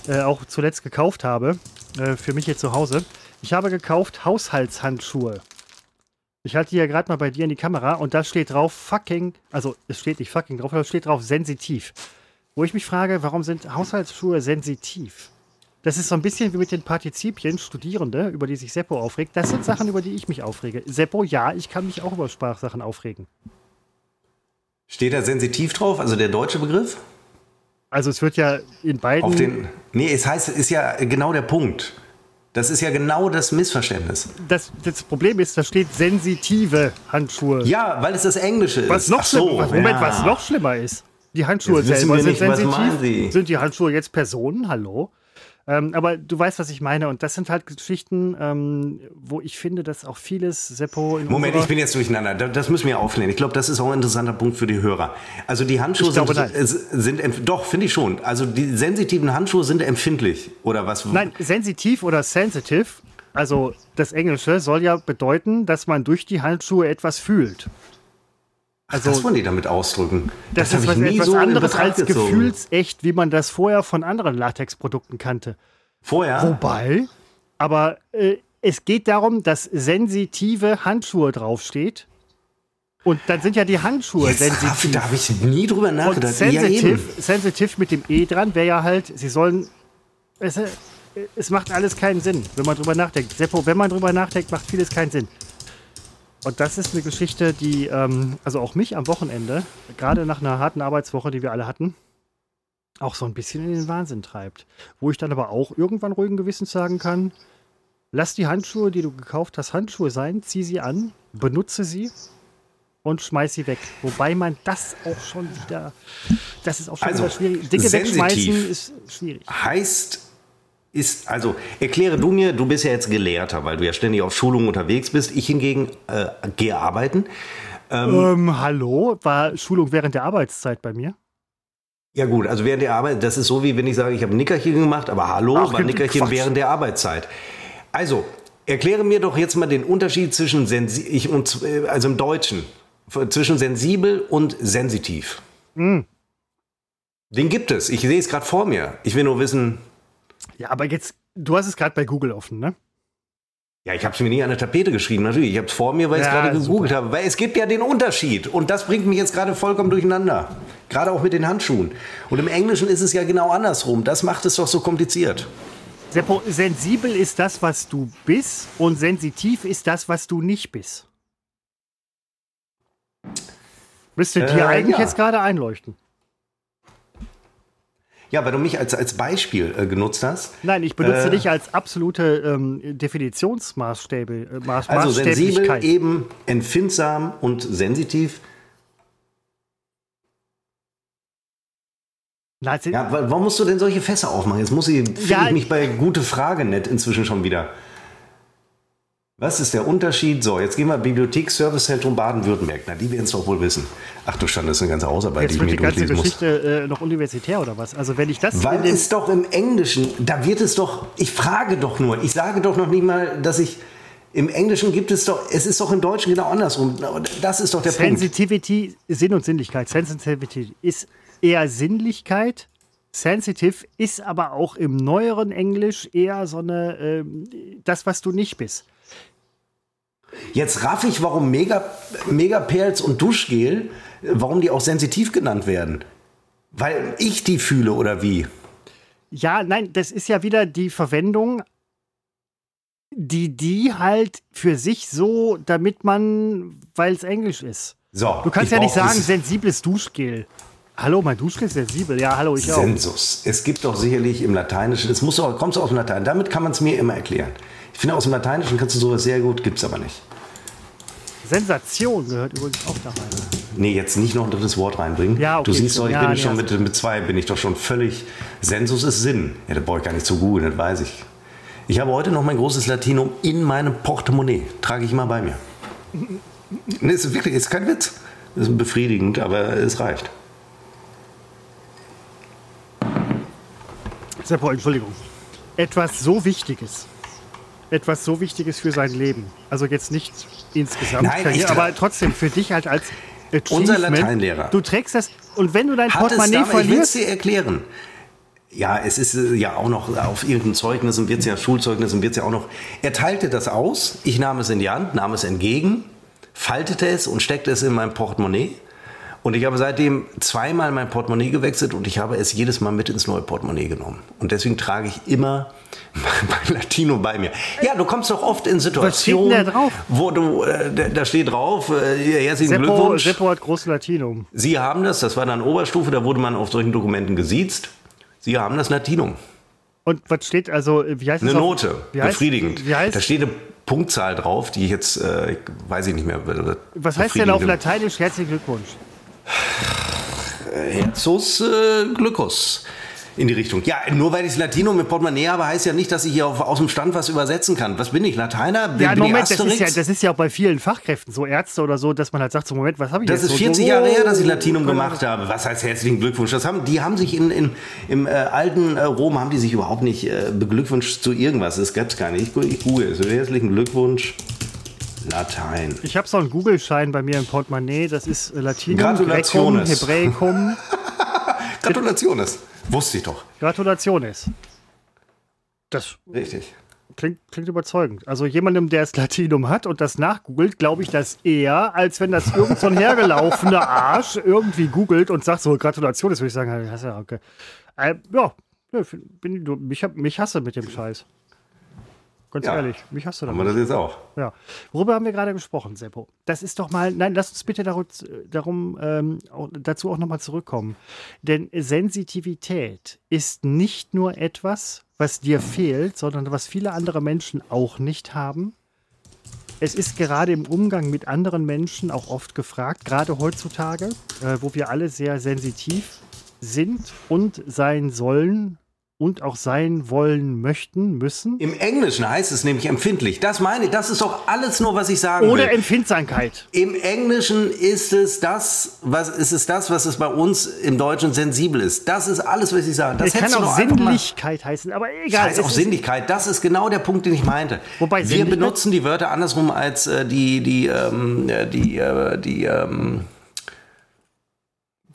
äh, auch zuletzt gekauft habe, äh, für mich hier zu Hause. Ich habe gekauft Haushaltshandschuhe. Ich halte die ja gerade mal bei dir in die Kamera und da steht drauf fucking, also es steht nicht fucking drauf, aber es steht drauf sensitiv. Wo ich mich frage, warum sind Haushaltsschuhe sensitiv? Das ist so ein bisschen wie mit den Partizipien, Studierende, über die sich Seppo aufregt. Das sind Sachen, über die ich mich aufrege. Seppo, ja, ich kann mich auch über Sprachsachen aufregen. Steht da sensitiv drauf, also der deutsche Begriff? Also es wird ja in beiden. Auf den. Nee, es heißt, ist ja genau der Punkt. Das ist ja genau das Missverständnis. das, das Problem ist, da steht sensitive Handschuhe. Ja, weil es das Englische ist. Was noch Ach so, schlimmer, was, Moment, ja. was noch schlimmer ist. Die Handschuhe Jetzt selber sind nicht, sensitiv. Sind die Handschuhe jetzt Personen? Hallo? Ähm, aber du weißt, was ich meine. Und das sind halt Geschichten, ähm, wo ich finde, dass auch vieles Seppo Moment, ich bin jetzt durcheinander. Da- Das müssen wir aufklären. Ich glaube, das ist auch ein interessanter Punkt für die Hörer. Also die Handschuhe sind, äh, sind empf- doch finde ich schon. Also die sensitiven Handschuhe sind empfindlich oder was? Nein, sensitiv oder sensitive, also das Englische, soll ja bedeuten, dass man durch die Handschuhe etwas fühlt. Also das wollen die damit ausdrücken. das, hab ist was, etwas in anderes als gezogen. gefühlsecht, wie man das vorher von anderen Latexprodukten kannte. Vorher. Wobei, aber äh, es geht darum, dass sensitive Handschuhe draufsteht. Und dann sind ja die Handschuhe Jetzt, sensitiv. da habe ich nie drüber Und nachgedacht. Ja, sensitive, eben. sensitive mit dem E dran wäre ja halt, sie sollen. Es, äh, es macht alles keinen Sinn, wenn man drüber nachdenkt. Seppo, wenn man drüber nachdenkt, macht vieles keinen Sinn. Und das ist eine Geschichte, die, ähm, also auch mich am Wochenende, gerade nach einer harten Arbeitswoche, die wir alle hatten, auch so ein bisschen in den Wahnsinn treibt. Wo ich dann aber auch irgendwann ruhigen Gewissens sagen kann, lass die Handschuhe, die du gekauft hast, Handschuhe sein, zieh sie an, benutze sie und schmeiß sie weg. Wobei man das auch schon wieder, das ist auch schon Also, wieder schwierig. Dinge wegschmeißen ist schwierig. heißt, ist, also erkläre du mir, du bist ja jetzt Gelehrter, weil du ja ständig auf Schulungen unterwegs bist. Ich hingegen äh, gehe arbeiten. Ähm, hallo, war Schulung während der Arbeitszeit bei mir? Ja gut, also während der Arbeit, das ist so wie wenn ich sage, ich habe ein Nickerchen gemacht, aber hallo, Ach, war ein Nickerchen Quatsch. während der Arbeitszeit. Also, erkläre mir doch jetzt mal den Unterschied zwischen ich und äh, also im Deutschen zwischen sensibel und sensitiv. Hm. Den gibt es. Ich sehe es gerade vor mir. Ich will nur wissen. Ja, aber jetzt, du hast es gerade bei Google offen, ne? Ja, ich habe es mir nicht an der Tapete geschrieben, natürlich. Ich habe es vor mir, weil ich es Ja, gerade gegoogelt habe. Weil es gibt ja den Unterschied. Und das bringt mich jetzt gerade vollkommen durcheinander. Gerade auch mit den Handschuhen. Und im Englischen ist es ja genau andersrum. Das macht es doch so kompliziert. Seppo, sensibel ist das, was du bist und sensitiv ist das, was du nicht bist. Müsste dir Äh, eigentlich ja. jetzt gerade einleuchten. Ja, weil du mich als, als Beispiel äh, genutzt hast. Nein, ich benutze Äh. dich als absolute ähm, Definitionsmaßstäbe. Äh, Maß, Also sensibel, eben empfindsam und sensitiv. Na, Ja, wa- warum musst du denn solche Fässer aufmachen? Jetzt muss ich, finde Ja, ich mich bei gute Frage nett inzwischen schon wieder. Was ist der Unterschied? So, jetzt gehen wir Bibliothek-Servicezentrum Baden-Württemberg. Na, die werden es doch wohl wissen. Ach du Stand, das ist eine ganze Hausarbeit, jetzt die ich wird mir die ganze durchlesen muss. Geschichte äh, noch universitär oder was? Also wenn ich das Weil es doch im Englischen, da wird es doch, ich frage doch nur, ich sage doch noch nicht mal, dass ich, im Englischen gibt es doch, es ist doch im Deutschen genau andersrum. Das ist doch der Punkt. Sensitivity, Sinn und Sinnlichkeit. Sensitivity ist eher Sinnlichkeit. Sensitive ist aber auch im neueren Englisch eher so eine, ähm, das, was du nicht bist. Jetzt raff ich, warum Mega, Megaperls und Duschgel, warum die auch sensitiv genannt werden. Weil ich die fühle oder wie? Ja, nein, das ist ja wieder die Verwendung, die die halt für sich so, damit man, weil es Englisch ist. So, Du kannst ja nicht sagen, sensibles Duschgel. Hallo, mein Duschgel ist sensibel. Ja, hallo, ich auch. Sensus. Es gibt doch sicherlich im Lateinischen, es muss auch, kommst du aus dem Latein, damit kann man es mir immer erklären. Ich finde, aus dem Lateinischen kannst du sowas sehr gut, gibt es aber nicht. Sensation gehört übrigens auch da rein. Nee, jetzt nicht noch ein drittes Wort reinbringen. Ja, okay, du siehst doch, ich ja, bin nee, schon mit, mit zwei, bin ich doch schon völlig. Sensus ist Sinn. Ja, das brauche ich gar nicht zu googeln, das weiß ich. Ich habe heute noch mein großes Latinum in meinem Portemonnaie. Trage ich immer bei mir. Nee, ist wirklich, ist kein Witz. Ist befriedigend, aber es reicht. Seppo, Entschuldigung. Etwas so Wichtiges. Etwas so Wichtiges für sein Leben. Also jetzt nicht insgesamt, Nein, Karriere, aber trotzdem für dich halt als Unser. Lateinlehrer. Du trägst das und wenn du dein Hat es Portemonnaie damit, ich will es verlierst, dir erklären. Ja, es ist äh, ja auch noch auf irgendeinem Zeugnis und wird es ja Schulzeugnis und wird es ja auch noch. Er teilte das aus, ich nahm es in die Hand, nahm es entgegen, faltete es und steckte es in mein Portemonnaie. Und ich habe seitdem zweimal mein Portemonnaie gewechselt und ich habe es jedes Mal mit ins neue Portemonnaie genommen. Und deswegen trage ich immer [laughs] mein Latino bei mir. Ja, du kommst doch oft in Situationen, denn da drauf? wo du, äh, da- steht drauf, äh, herzlichen Seppo, Glückwunsch. Seppo hat großes Latinum. Sie haben das, das war dann Oberstufe, da wurde man auf solchen Dokumenten gesiezt. Sie haben das Latinum. Und was steht also, wie heißt Eine es? auf- Note, wie heißt, befriedigend. Wie heißt, da steht eine Punktzahl drauf, die ich jetzt, äh, weiß ich nicht mehr. was heißt denn auf. Lateinisch herzlichen Glückwunsch? Herzus äh, Glückus. In die Richtung. Ja, nur weil ich das Latinum mit Portemonnaie habe, heißt ja nicht, dass ich hier auf, aus dem Stand was übersetzen kann. Was bin ich? Lateiner? Bin, Ja, bin Moment, ich das ist ja, das ist ja auch bei vielen Fachkräften, so Ärzte oder so, dass man halt sagt, so Moment, was habe ich Das ist so, 40 so, Jahre her, dass ich oh, Latinum gemacht habe. Was heißt herzlichen Glückwunsch? Das haben, die haben sich in, in, im äh, alten äh, Rom haben die sich überhaupt nicht äh, beglückwünscht zu irgendwas. Das gab es gar nicht. Ich, ich google es. Herzlichen Glückwunsch. Latein. Ich habe so einen Google-Schein bei mir im Portemonnaie, das ist äh, Latinum, Gratulationes. Hebräicum, [laughs] Gratulationes. Wusste ich doch. Gratulationes. Das Richtig. klingt, klingt überzeugend. Also jemandem, der das Latinum hat und das nachgoogelt, glaube ich das eher, als wenn das irgend so ein hergelaufener [laughs] Arsch irgendwie googelt und sagt so Gratulationes, würde ich sagen, ja, okay. Äh, ja, bin, du, mich, mich hasse mit dem Scheiß. Ganz Ja. ehrlich, mich hast du Haben wir damit. das jetzt auch? Ja. Worüber haben wir gerade gesprochen, Seppo? Das ist doch mal, nein, lass uns bitte darum, darum ähm, dazu auch nochmal zurückkommen. Denn Sensitivität ist nicht nur etwas, was dir fehlt, sondern was viele andere Menschen auch nicht haben. Es ist gerade im Umgang mit anderen Menschen auch oft gefragt, gerade heutzutage, äh, wo wir alle sehr sensitiv sind und sein sollen, und auch sein wollen möchten, müssen. Im Englischen heißt es nämlich empfindlich. Das meine ich, das ist doch alles nur, was ich sagen Oder will. Empfindsamkeit. Im Englischen ist es das, was ist es das, was es bei uns im Deutschen sensibel ist. Das ist alles, was ich sage. Das kann auch Sinnlichkeit heißen, aber Das egal. heißt auch Sinnlichkeit. Das ist genau der Punkt, den ich meinte. Wobei wir benutzen die Wörter andersrum als äh, die die ähm, äh, die äh, die ähm,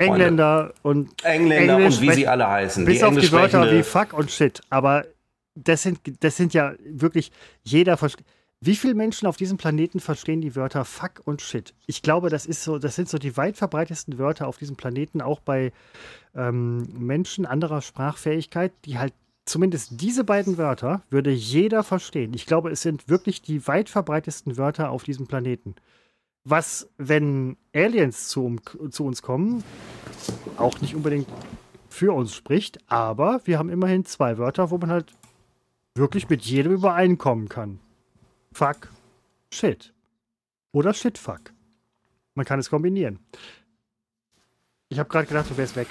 Engländer und Engländer Englisch und wie sie alle heißen. bis die auf die Wörter wie fuck und shit. Aber das sind, das sind ja wirklich jeder versteht. Wie viele Menschen auf diesem Planeten verstehen die Wörter fuck und shit? Ich glaube, das ist so, das sind so die weit verbreitetsten Wörter auf diesem Planeten, auch bei ähm, Menschen anderer Sprachfähigkeit, die halt zumindest diese beiden Wörter würde jeder verstehen. Ich glaube, es sind wirklich die weit verbreitetsten Wörter auf diesem Planeten. Was, wenn Aliens zu, um, zu uns kommen, auch nicht unbedingt für uns spricht, aber wir haben immerhin zwei Wörter, wo man halt wirklich mit jedem übereinkommen kann. Fuck, shit. Oder shitfuck. Man kann es kombinieren. Ich habe gerade gedacht, du wärst weg.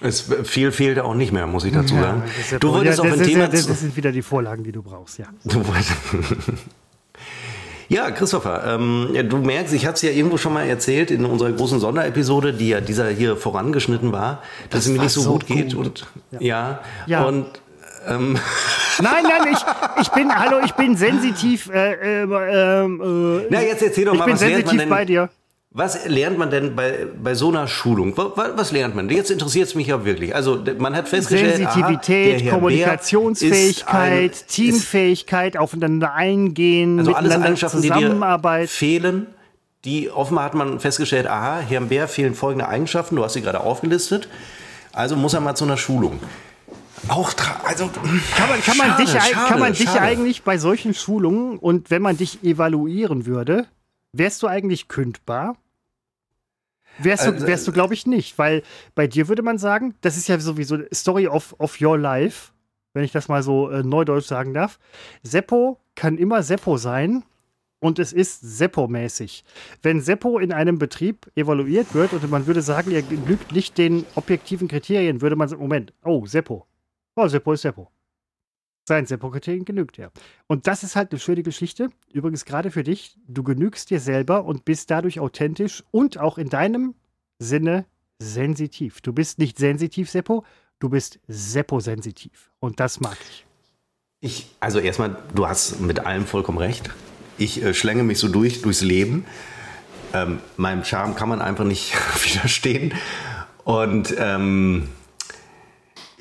Es viel fehlt auch nicht mehr, muss ich dazu sagen. das ist ja du wolltest ja, auf ein Thema ja, das sind wieder die Vorlagen, die du brauchst, ja. Du wolltest- [laughs] Ja, Christopher, ähm, du merkst, ich hatte es ja irgendwo schon mal erzählt in unserer großen Sonderepisode, die ja dieser hier vorangeschnitten war, dass es mir nicht so, so gut geht gut. und ja, Ja. und ähm, [laughs] Nein, nein, ich, ich bin, hallo, ich bin sensitiv. Äh, ähm, ähm, äh, Na, jetzt erzähl doch ich mal, bin was sensitiv bei dir. Was lernt man denn bei, bei so einer Schulung? Was, was lernt man? Jetzt interessiert es mich ja wirklich. Also man hat festgestellt, aha, Sensitivität, Bär Kommunikationsfähigkeit, ist ein- Teamfähigkeit, aufeinander eingehen, Also alles Eigenschaften, die dir Zusammenarbeit. fehlen, die offenbar hat man festgestellt, aha, Herrn Bär fehlen folgende Eigenschaften, du hast sie gerade aufgelistet, also muss er mal zu einer Schulung. Auch, also, Kann man, kann man, schade, dich, schade, kann man dich schade. eigentlich bei solchen Schulungen und wenn man dich evaluieren würde, wärst du eigentlich kündbar? Wärst du, Also, wärst du glaube ich, nicht, weil bei dir würde man sagen, das ist ja sowieso Story of, of your life, wenn ich das mal so äh, neudeutsch sagen darf. Seppo kann immer Seppo sein und es ist Seppo-mäßig. Wenn Seppo in einem Betrieb evaluiert wird und man würde sagen, er genügt nicht den objektiven Kriterien, würde man sagen, Moment, oh, Seppo. Oh, Seppo ist Seppo. Sein Seppo-Kriterien genügt er. Und das ist halt eine schöne Geschichte. Übrigens gerade für dich, du genügst dir selber und bist dadurch authentisch und auch in deinem Sinne sensitiv. Du bist nicht sensitiv, Seppo, du bist Seppo-sensitiv. Und das mag ich. Ich, also erstmal, du hast mit allem vollkommen recht. Ich äh, schlänge mich so durch, durchs Leben. Ähm, meinem Charme kann man einfach nicht [laughs] widerstehen. Und ähm,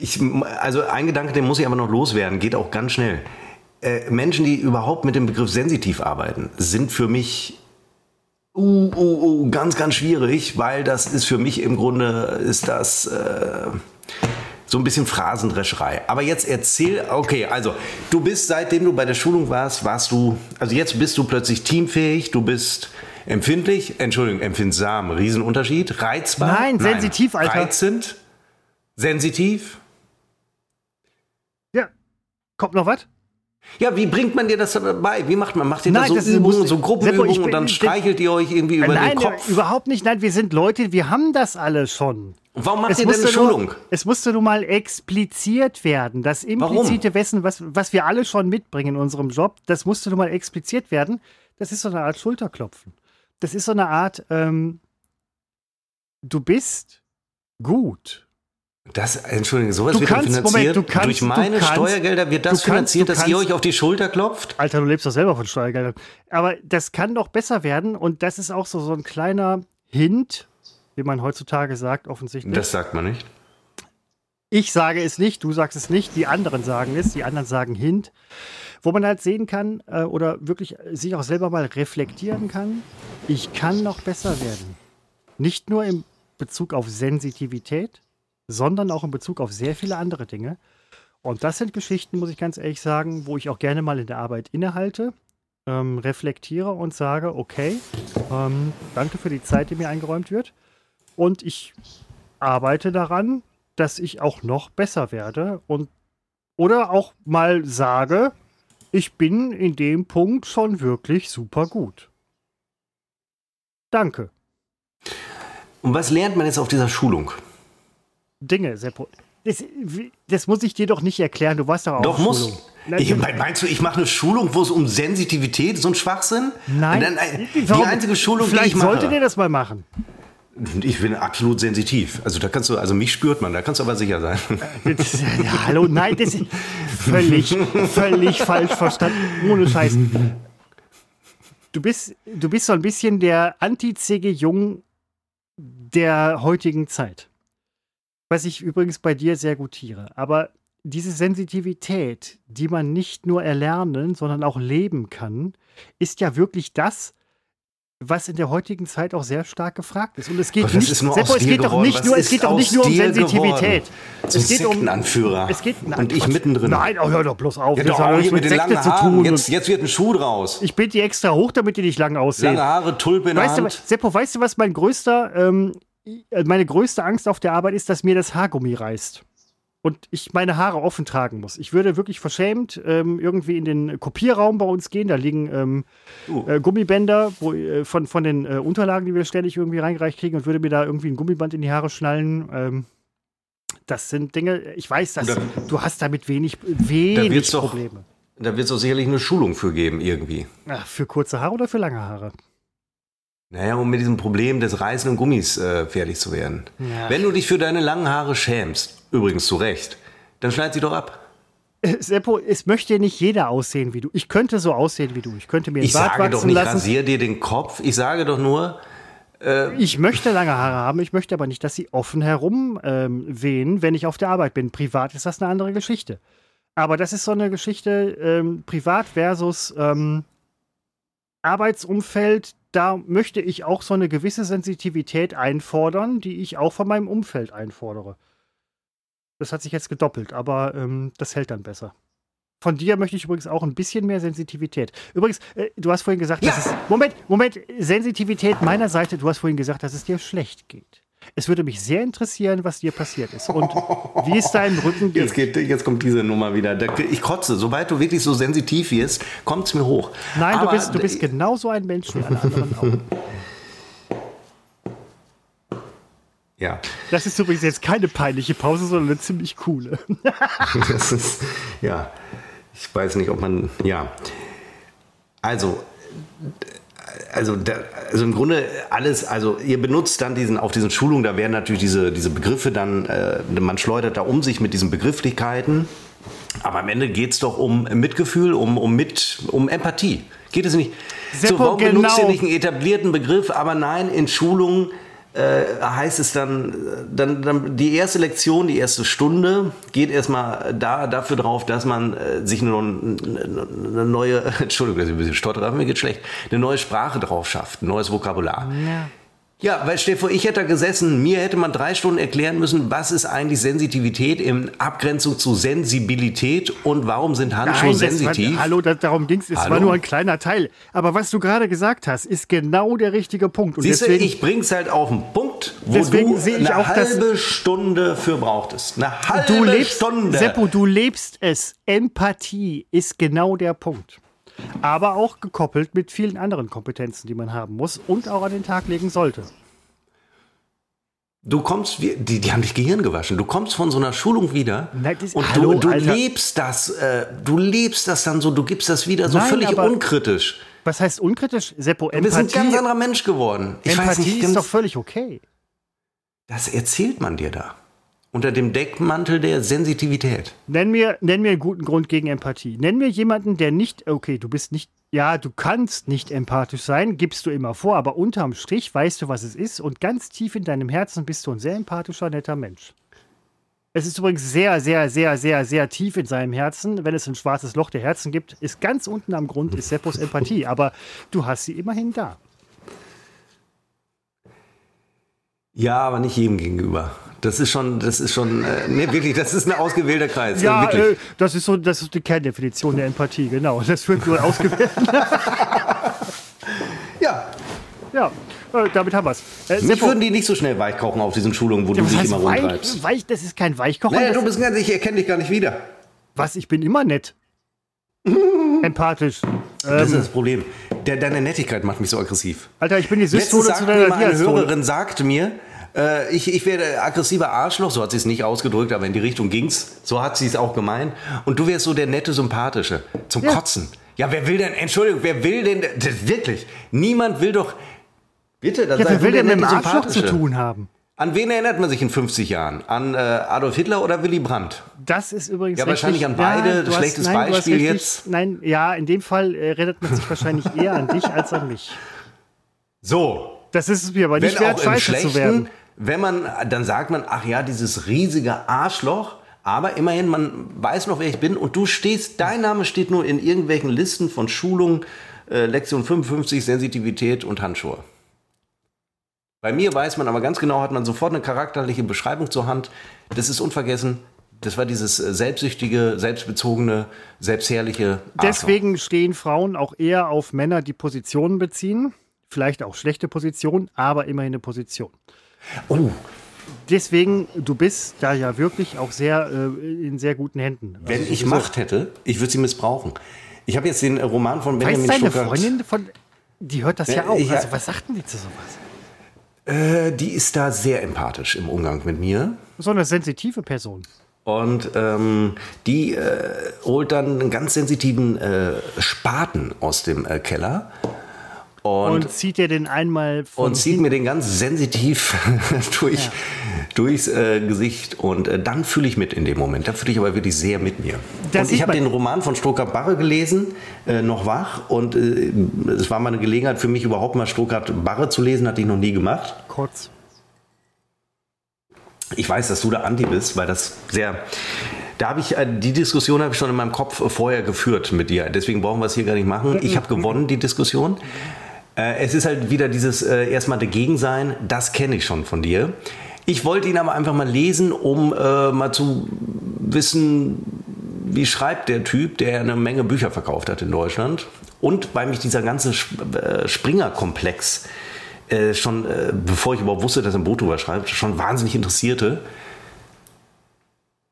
ich, also ein Gedanke, den muss ich aber noch loswerden, geht auch ganz schnell. Äh, Menschen, die überhaupt mit dem Begriff sensitiv arbeiten, sind für mich uh, uh, uh, ganz, ganz schwierig, weil das ist für mich im Grunde, ist das äh, so ein bisschen Phrasendrescherei. Aber jetzt erzähl, okay, also du bist, seitdem du bei der Schulung warst, warst du, also jetzt bist du plötzlich teamfähig, du bist empfindlich, Entschuldigung, empfindsam, Riesenunterschied, reizbar. Nein, sensitiv, Alter. Reizend, sensitiv. Kommt noch was? Ja, wie bringt man dir das dabei? Wie macht man? Macht ihr da Nein, so das ist- Übungen, so Gruppenübungen ich und bin- dann ich- streichelt ihr euch irgendwie über Nein, den Kopf? überhaupt nicht. Nein, wir sind Leute, wir haben das alle schon. Und warum macht Es ihr denn eine Schulung? nur, es musste nun mal expliziert werden. Das implizite Wissen, was, was wir alle schon mitbringen in unserem Job, das musste nun mal expliziert werden. Das ist so eine Art Schulterklopfen. Das ist so eine Art, ähm, du bist gut. Das, Entschuldigung, sowas Du wird kannst- dann Moment, finanziert. du kannst- Durch du meine kannst- Steuergelder wird das kannst- finanziert, dass ihr euch auf die Schulter klopft? Alter, du lebst doch selber von Steuergeldern. Aber das kann doch besser werden und das ist auch so, so ein kleiner Hint, wie man heutzutage sagt, offensichtlich. Das sagt man nicht. Ich sage es nicht, du sagst es nicht, die anderen sagen es, die anderen sagen Hint. Wo man halt sehen kann äh, oder wirklich sich auch selber mal reflektieren kann, ich kann noch besser werden. Nicht nur im Bezug auf Sensitivität, sondern auch in Bezug auf sehr viele andere Dinge. Und das sind Geschichten, muss ich ganz ehrlich sagen, wo ich auch gerne mal in der Arbeit innehalte, ähm, reflektiere und sage, okay, ähm, danke für die Zeit, die mir eingeräumt wird. Und ich arbeite daran, dass ich auch noch besser werde und oder auch mal sage, ich bin in dem Punkt schon wirklich super gut. Danke. Und was lernt man jetzt auf dieser Schulung? Dinge, Seppo. Das, das, muss ich dir doch nicht erklären. Du warst doch auch Doch, muss. Ich, meinst du, ich mache eine Schulung, wo es um Sensitivität, so ein Schwachsinn? Nein. Dann, äh, die einzige Schulung, Vielleicht die ich mache. sollte der das mal machen. Ich bin absolut sensitiv. Also da kannst du, also mich spürt man, da kannst du aber sicher sein. Das, ja, hallo, nein, das ist völlig, völlig falsch verstanden. Ohne Scheiß. Du bist, du bist so ein bisschen der Anti-CG Jung der heutigen Zeit. Was ich übrigens bei dir sehr gutiere. Aber diese Sensitivität, die man nicht nur erlernen, sondern auch leben kann, ist ja wirklich das, was in der heutigen Zeit auch sehr stark gefragt ist. Und es geht nicht, Seppo, es geht doch nicht nur, es geht doch nicht nur um Sensitivität. Es geht um Anführer. Es geht, nein, und ich Quatsch. mittendrin. Nein, oh, hör doch bloß auf. Ja, doch, auch mit, mit den langen Haaren. Jetzt, jetzt, wird ein Schuh draus. Ich bitte die extra hoch, damit die nicht lang aussehen. Lange Haare, Tulpe in weißt der Hand. Du, Seppo, weißt du, was mein größter, ähm, meine größte Angst auf der Arbeit ist, dass mir das Haargummi reißt und ich meine Haare offen tragen muss. Ich würde wirklich verschämt ähm, irgendwie in den Kopierraum bei uns gehen. Da liegen ähm, uh. äh, Gummibänder wo, äh, von, von den äh, Unterlagen, die wir ständig irgendwie reingereicht kriegen und würde mir da irgendwie ein Gummiband in die Haare schnallen. Ähm, das sind Dinge, ich weiß, dass da, du hast damit wenig, wenig da Probleme. Doch, da wird es doch sicherlich eine Schulung für geben, irgendwie. Ach, für kurze Haare oder für lange Haare? Naja, um mit diesem Problem des reißenden Gummis äh, fertig zu werden. Ja. Wenn du dich für deine langen Haare schämst, Übrigens zu Recht. Dann schneid sie doch ab. Äh, Seppo, es möchte nicht jeder aussehen wie du. Ich könnte so aussehen wie du. Ich könnte mir Ich Bart sage doch nicht, lassen. rasier dir den Kopf. Ich sage doch nur. Äh, ich möchte lange Haare haben. Ich möchte aber nicht, dass sie offen herum ähm, wehen, wenn ich auf der Arbeit bin. Privat ist das eine andere Geschichte. Aber das ist so eine Geschichte ähm, privat versus ähm, Arbeitsumfeld. Da möchte ich auch so eine gewisse Sensitivität einfordern, die ich auch von meinem Umfeld einfordere. Das hat sich jetzt gedoppelt, aber ähm, das hält dann besser. Von dir möchte ich übrigens auch ein bisschen mehr Sensitivität. Übrigens, äh, du hast vorhin gesagt, ja. dass es. Moment, Moment, Sensitivität meiner Seite, du hast vorhin gesagt, dass es dir schlecht geht. Es würde mich sehr interessieren, was dir passiert ist und wie es deinem Rücken [laughs] geht. Jetzt, geht, jetzt kommt diese Nummer wieder. Ich kotze. Sobald du wirklich so sensitiv wirst, kommt es mir hoch. Nein, Aber du bist, du bist genauso ein Mensch wie alle anderen auch. Ja. Das ist übrigens jetzt keine peinliche Pause, sondern eine ziemlich coole. [laughs] das ist, ja, ich weiß nicht, ob man, ja. Also, also, da, also im Grunde alles, also ihr benutzt dann diesen, auf diesen Schulungen, da werden natürlich diese, diese Begriffe dann, äh, man schleudert da um sich mit diesen Begrifflichkeiten. Aber am Ende geht es doch um Mitgefühl, um, um, mit, um Empathie. Geht es nicht? Seppo, so, warum genau. benutzt ihr nicht einen etablierten Begriff? Aber nein, in Schulungen äh, heißt es dann, dann, dann, die erste Lektion, die erste Stunde geht erstmal da, dafür drauf, dass man äh, sich eine, eine, neue, [laughs] Entschuldigung, dass ich ein bisschen stottere, mir geht schlecht, eine neue Sprache drauf schafft, ein neues Vokabular. Ja. Ja, weil stell vor, ich hätte da gesessen, mir hätte man drei Stunden erklären müssen, was ist eigentlich Sensitivität in Abgrenzung zu Sensibilität und warum sind Handschuhe Nein, sensitiv? War, hallo, das, darum ging es, es war nur ein kleiner Teil. Aber was du gerade gesagt hast, ist genau der richtige Punkt. Und Siehst deswegen, du, ich bring's halt auf den Punkt, wo du eine auch, halbe Stunde für brauchtest. Eine halbe du lebst, Stunde. Seppo, du lebst es. Empathie ist genau der Punkt aber auch gekoppelt mit vielen anderen Kompetenzen, die man haben muss und auch an den Tag legen sollte. Du kommst, die, die haben dich Gehirn gewaschen. Du kommst von so einer Schulung wieder Nein, das, und hallo, du, du lebst das, äh, du lebst das dann so, du gibst das wieder so Nein, völlig unkritisch. Was heißt unkritisch, Seppo? Empathie, du bist ein ganz anderer Mensch geworden. Ich Empathie nicht, ist doch völlig okay. Das erzählt man dir da unter dem Deckmantel der Sensitivität. Nenn mir, nenn mir einen guten Grund gegen Empathie. Nenn mir jemanden, der nicht, okay, du bist nicht, ja, du kannst nicht empathisch sein, gibst du immer vor, aber unterm Strich weißt du, was es ist und ganz tief in deinem Herzen bist du ein sehr empathischer, netter Mensch. Es ist übrigens sehr, sehr, sehr, sehr, sehr tief in seinem Herzen. Wenn es ein schwarzes Loch der Herzen gibt, ist ganz unten am Grund ist Seppos Empathie, [laughs] aber du hast sie immerhin da. Ja, aber nicht jedem gegenüber. Das ist schon, das ist schon, äh, nee, wirklich, das ist ein ausgewählter Kreis. Ja, äh, das ist so, das ist die Kerndefinition der Empathie, genau. Das wird nur ausgewählt. [laughs] ja. Ja, äh, damit haben wir es. Äh, Mich würden die nicht so schnell weichkochen auf diesen Schulungen, wo ja, du dich immer weich, rumtreibst. Weich, das ist kein Weichkochen. Naja, du bist ganz, ich erkenne dich gar nicht wieder. Was? Ich bin immer nett. [laughs] Empathisch. Das ist ähm, das Problem. Der, deine Nettigkeit macht mich so aggressiv. Alter, ich bin die Systole zu deiner Eine Hörerin sagt mir, Äh, ich, ich werde aggressiver Arschloch, so hat sie es nicht ausgedrückt, aber in die Richtung ging's. So hat sie es auch gemeint. Und du wärst so der nette, sympathische. Zum Ja. Kotzen. Ja, wer will denn, Entschuldigung, wer will denn, das, wirklich, niemand will doch, bitte, das Ja, wer will denn mit dem Arschloch zu tun haben? An wen erinnert man sich in 50 Jahren? An äh, Adolf Hitler oder Willy Brandt? Das ist übrigens. Ja, wahrscheinlich richtig- an beide. hast- Schlechtes nein, hast Beispiel richtig- jetzt. Nein, ja, in dem Fall äh, erinnert man sich wahrscheinlich eher an dich als an mich. So, Das ist es mir aber nicht wenn wert, auch im scheiße zu werden. Wenn man, dann sagt man, ach ja, dieses riesige Arschloch, aber immerhin, man weiß noch, wer ich bin und du stehst, dein Name steht nur in irgendwelchen Listen von Schulungen, äh, Lektion 55, Sensitivität und Handschuhe. Bei mir weiß man aber ganz genau, hat man sofort eine charakterliche Beschreibung zur Hand. Das ist unvergessen. Das war dieses äh, selbstsüchtige, selbstbezogene, selbstherrliche Arschloch. Deswegen stehen Frauen auch eher auf Männer, die Positionen beziehen. Vielleicht auch schlechte Positionen, aber immerhin eine Position. Oh, Deswegen, du bist da ja wirklich auch sehr äh, in sehr guten Händen. wenn Also ich. Macht hätte, ich würde sie missbrauchen. Ich habe jetzt den äh, Roman von Benjamin deine Stuttgart. Freundin von. Die hört das ja, Ja, auch. ich- Also, was sagt denn die zu sowas? Äh, die ist da sehr empathisch im Umgang mit mir. So eine sensitive Person. Und ähm, die äh, holt dann einen ganz sensitiven äh, Spaten aus dem äh, Keller und, Und, zieht dir den einmal von. und zieht mir den ganz sensitiv [laughs] durch, durchs äh, Gesicht. Und äh, dann fühle ich mit in dem Moment. Da fühle ich aber wirklich sehr mit mir. Da und ich habe den Roman von Stuttgart-Barre gelesen, äh, noch wach. Und äh, es war mal eine Gelegenheit für mich, überhaupt mal Stuttgart-Barre zu lesen. Hatte ich noch nie gemacht. kurz. Ich weiß, dass du da Anti bist, weil das sehr. Da habe ich äh, die Diskussion habe ich schon in meinem Kopf vorher geführt mit dir. Deswegen brauchen wir es hier gar nicht machen. Ich habe [laughs] gewonnen die Diskussion. Äh, es ist halt wieder dieses äh, erstmal dagegen sein. Das kenne ich schon von dir. Ich wollte ihn aber einfach mal lesen, um äh, mal zu wissen, wie schreibt der Typ, der eine Menge Bücher verkauft hat in Deutschland. Und weil mich dieser ganze äh, Springer-Komplex äh, schon, bevor ich überhaupt wusste, dass er ein Buch drüber schreibt, schon wahnsinnig interessierte.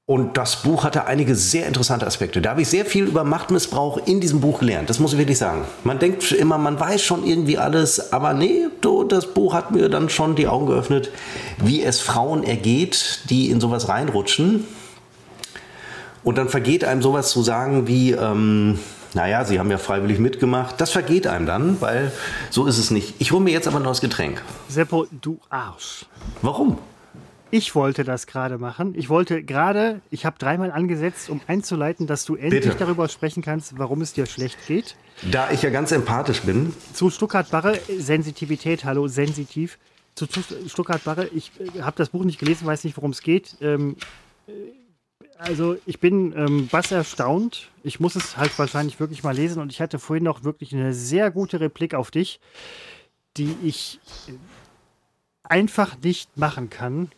Und das Buch hatte einige sehr interessante Aspekte. Da habe ich sehr viel über Machtmissbrauch in diesem Buch gelernt. Das muss ich wirklich sagen. Man denkt immer, man weiß schon irgendwie alles, aber nee, du, das Buch hat mir dann schon die Augen geöffnet, wie es Frauen ergeht, die in sowas reinrutschen. Und dann vergeht einem sowas zu sagen wie, ähm, naja, sie haben ja freiwillig mitgemacht. Das vergeht einem dann, weil so ist es nicht. Ich hole mir jetzt aber ein neues Getränk. Seppo, du Arsch. Warum? Ich wollte das gerade machen. Ich wollte gerade, ich habe dreimal angesetzt, um einzuleiten, dass du endlich Bitte. darüber sprechen kannst, warum es dir schlecht geht. Da ich ja ganz empathisch bin, Zu Stuttgart-Barre, Sensitivität, hallo, sensitiv. Zu Stu- Stuttgart-Barre, ich äh, habe das Buch nicht gelesen, weiß nicht, worum es geht. Ähm, äh, also ich bin ähm, bass erstaunt. Ich muss es halt wahrscheinlich wirklich mal lesen und ich hatte vorhin noch wirklich eine sehr gute Replik auf dich, die ich äh, einfach nicht machen kann,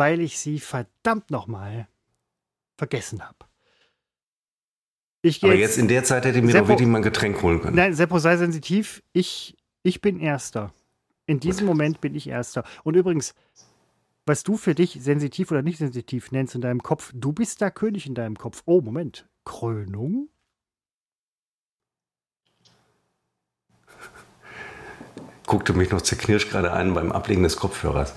weil ich sie verdammt nochmal vergessen habe. Ich aber jetzt in der Zeit hätte ich mir Seppo- doch wirklich mal ein Getränk holen können. Nein, Seppo, sei sensitiv. Ich, ich bin Erster. In diesem Moment bin ich Erster. Und übrigens, was du für dich sensitiv oder nicht sensitiv nennst in deinem Kopf, du bist da König in deinem Kopf. Oh, Moment. Krönung? guckte mich noch zerknirscht gerade ein beim Ablegen des Kopfhörers.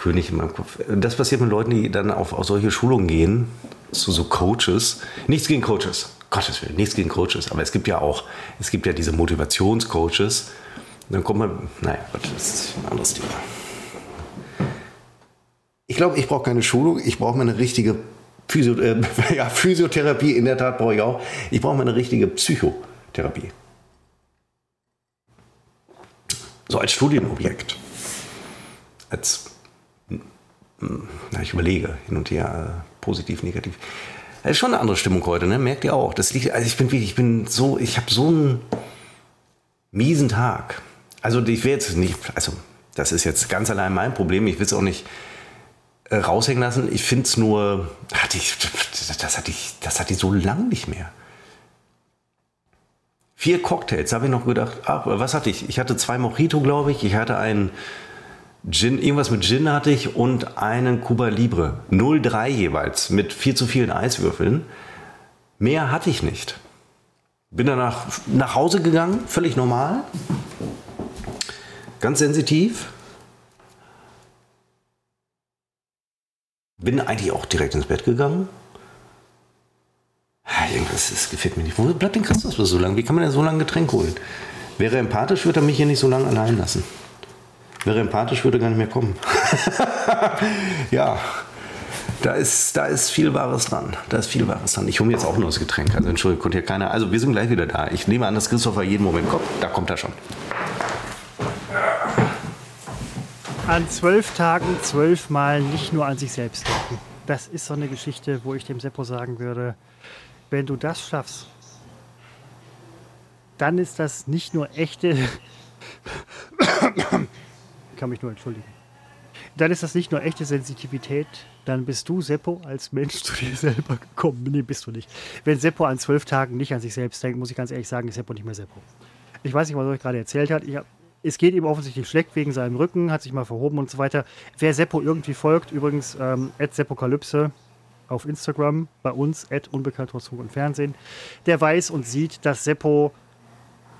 König in meinem Kopf. Das passiert mit Leuten, die dann auf, auf solche Schulungen gehen, zu so Coaches. Nichts gegen Coaches, Gottes Willen, nichts gegen Coaches. Aber es gibt ja auch, es gibt ja diese Motivationscoaches. Dann kommt man, naja, das ist ein anderes Thema. Ich glaube, ich brauche keine Schulung, ich brauche mal eine richtige Physio äh, [laughs] ja, Physiotherapie, in der Tat brauche ich auch. Ich brauche mal eine richtige Psychotherapie. So als Studienobjekt. Als, ich überlege hin und her, äh, positiv, negativ. Das ist schon eine andere Stimmung heute, ne? Merkt ihr auch. Das liegt, also ich bin ich bin so, ich habe so einen miesen Tag. Also ich will jetzt nicht, also das ist jetzt ganz allein mein Problem. Ich will es auch nicht äh, raushängen lassen. Ich finde es nur, hatte ich, das hatte ich, das hatte ich so lang nicht mehr. Vier Cocktails, habe ich noch gedacht. Ach, was hatte ich? Ich hatte zwei Mojito, glaube ich. Ich hatte einen Gin, irgendwas mit Gin hatte ich und einen Cuba Libre. 0,3 jeweils mit viel zu vielen Eiswürfeln. Mehr hatte ich nicht. Bin danach nach Hause gegangen, völlig normal. Ganz sensitiv. Bin eigentlich auch direkt ins Bett gegangen. Irgendwas das gefällt mir nicht. Wo bleibt denn Christus so lange? Wie kann man denn so lange Getränk holen? Wäre empathisch, würde er mich hier nicht so lange allein lassen. Wäre empathisch, würde gar nicht mehr kommen. [laughs] ja, da ist, da ist viel Wahres dran. Da ist viel Wahres dran. Ich hole mir jetzt auch nur das Getränk. Also Entschuldigung, kommt hier keiner. Also wir sind gleich wieder da. Ich nehme an, dass Christopher jeden Moment kommt. Da kommt er schon. An zwölf Tagen zwölfmal nicht nur an sich selbst denken. Das ist so eine Geschichte, wo ich dem Seppo sagen würde, wenn du das schaffst, dann ist das nicht nur echte. Kann mich nur entschuldigen. Dann ist das nicht nur echte Sensitivität, dann bist du, Seppo, als Mensch zu dir selber gekommen. Nee, bist du nicht. Wenn Seppo an zwölf Tagen nicht an sich selbst denkt, muss ich ganz ehrlich sagen, ist Seppo nicht mehr Seppo. Ich weiß nicht, was er euch gerade erzählt hat. Hab, es geht ihm offensichtlich schlecht wegen seinem Rücken, hat sich mal verhoben und so weiter. Wer Seppo irgendwie folgt, übrigens ähm, Seppokalypse auf Instagram, bei uns, unbekannt Funk und Fernsehen, der weiß und sieht, dass Seppo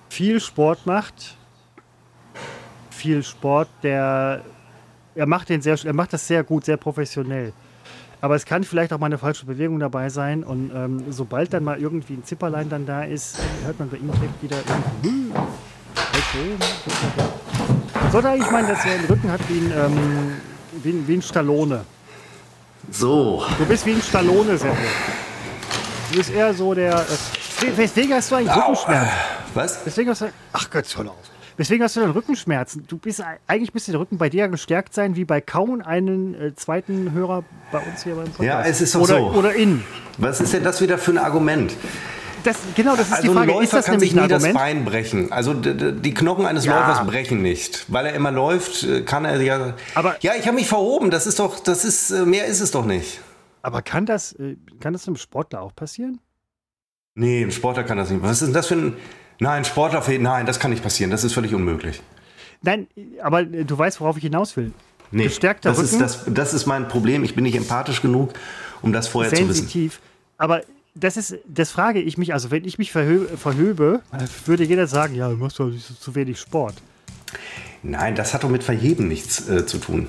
viel Sport macht. Viel Sport, der er macht den sehr, er macht das sehr gut, sehr professionell. Aber es kann vielleicht auch mal eine falsche Bewegung dabei sein. Und ähm, sobald dann mal irgendwie ein Zipperlein dann da ist, hört man bei ihm direkt wieder irgendwie. Sollte eigentlich meinen, dass er einen Rücken hat wie ein, ähm, wie, ein, wie ein Stallone. So. Du bist wie ein Stallone, Seppel. Du bist eher so der. Äh, weswegen hast du eigentlich Rückenschmerzen? Was? Deswegen hast du. Ach Gott, hör auf. Weswegen hast du dann Rückenschmerzen? Du bist eigentlich müsste der Rücken bei dir gestärkt sein, wie bei kaum einen äh, zweiten Hörer bei uns hier beim Podcast. Ja, es ist doch oder, so. Oder in. Was ist denn das wieder für ein Argument? Das, genau, das ist also die Frage. Ein Läufer ist das kann sich nie das? Bein brechen. Also die Knochen eines Ja. Läufers brechen nicht. Weil er immer läuft, äh, kann er ja. Aber- ja, ich habe mich verhoben. Das ist doch, das ist, äh, mehr ist es doch nicht. Aber kann das, äh, kann das einem Sportler auch passieren? Nee, ein Sportler kann das nicht. Was ist denn das für ein. Nein, Sportler, nein, das kann nicht passieren. Das ist völlig unmöglich. Nein, aber äh, du weißt, worauf ich hinaus will. Nee, Gestärkter das Rücken, ist, das, das ist mein Problem. Ich bin nicht empathisch genug, um das vorher zu wissen. sensitiv. Aber das ist, das frage ich mich. Also wenn ich mich verhö verhöbe, würde jeder sagen, ja, du machst doch zu wenig Sport. Nein, das hat doch mit Verheben nichts äh, zu tun.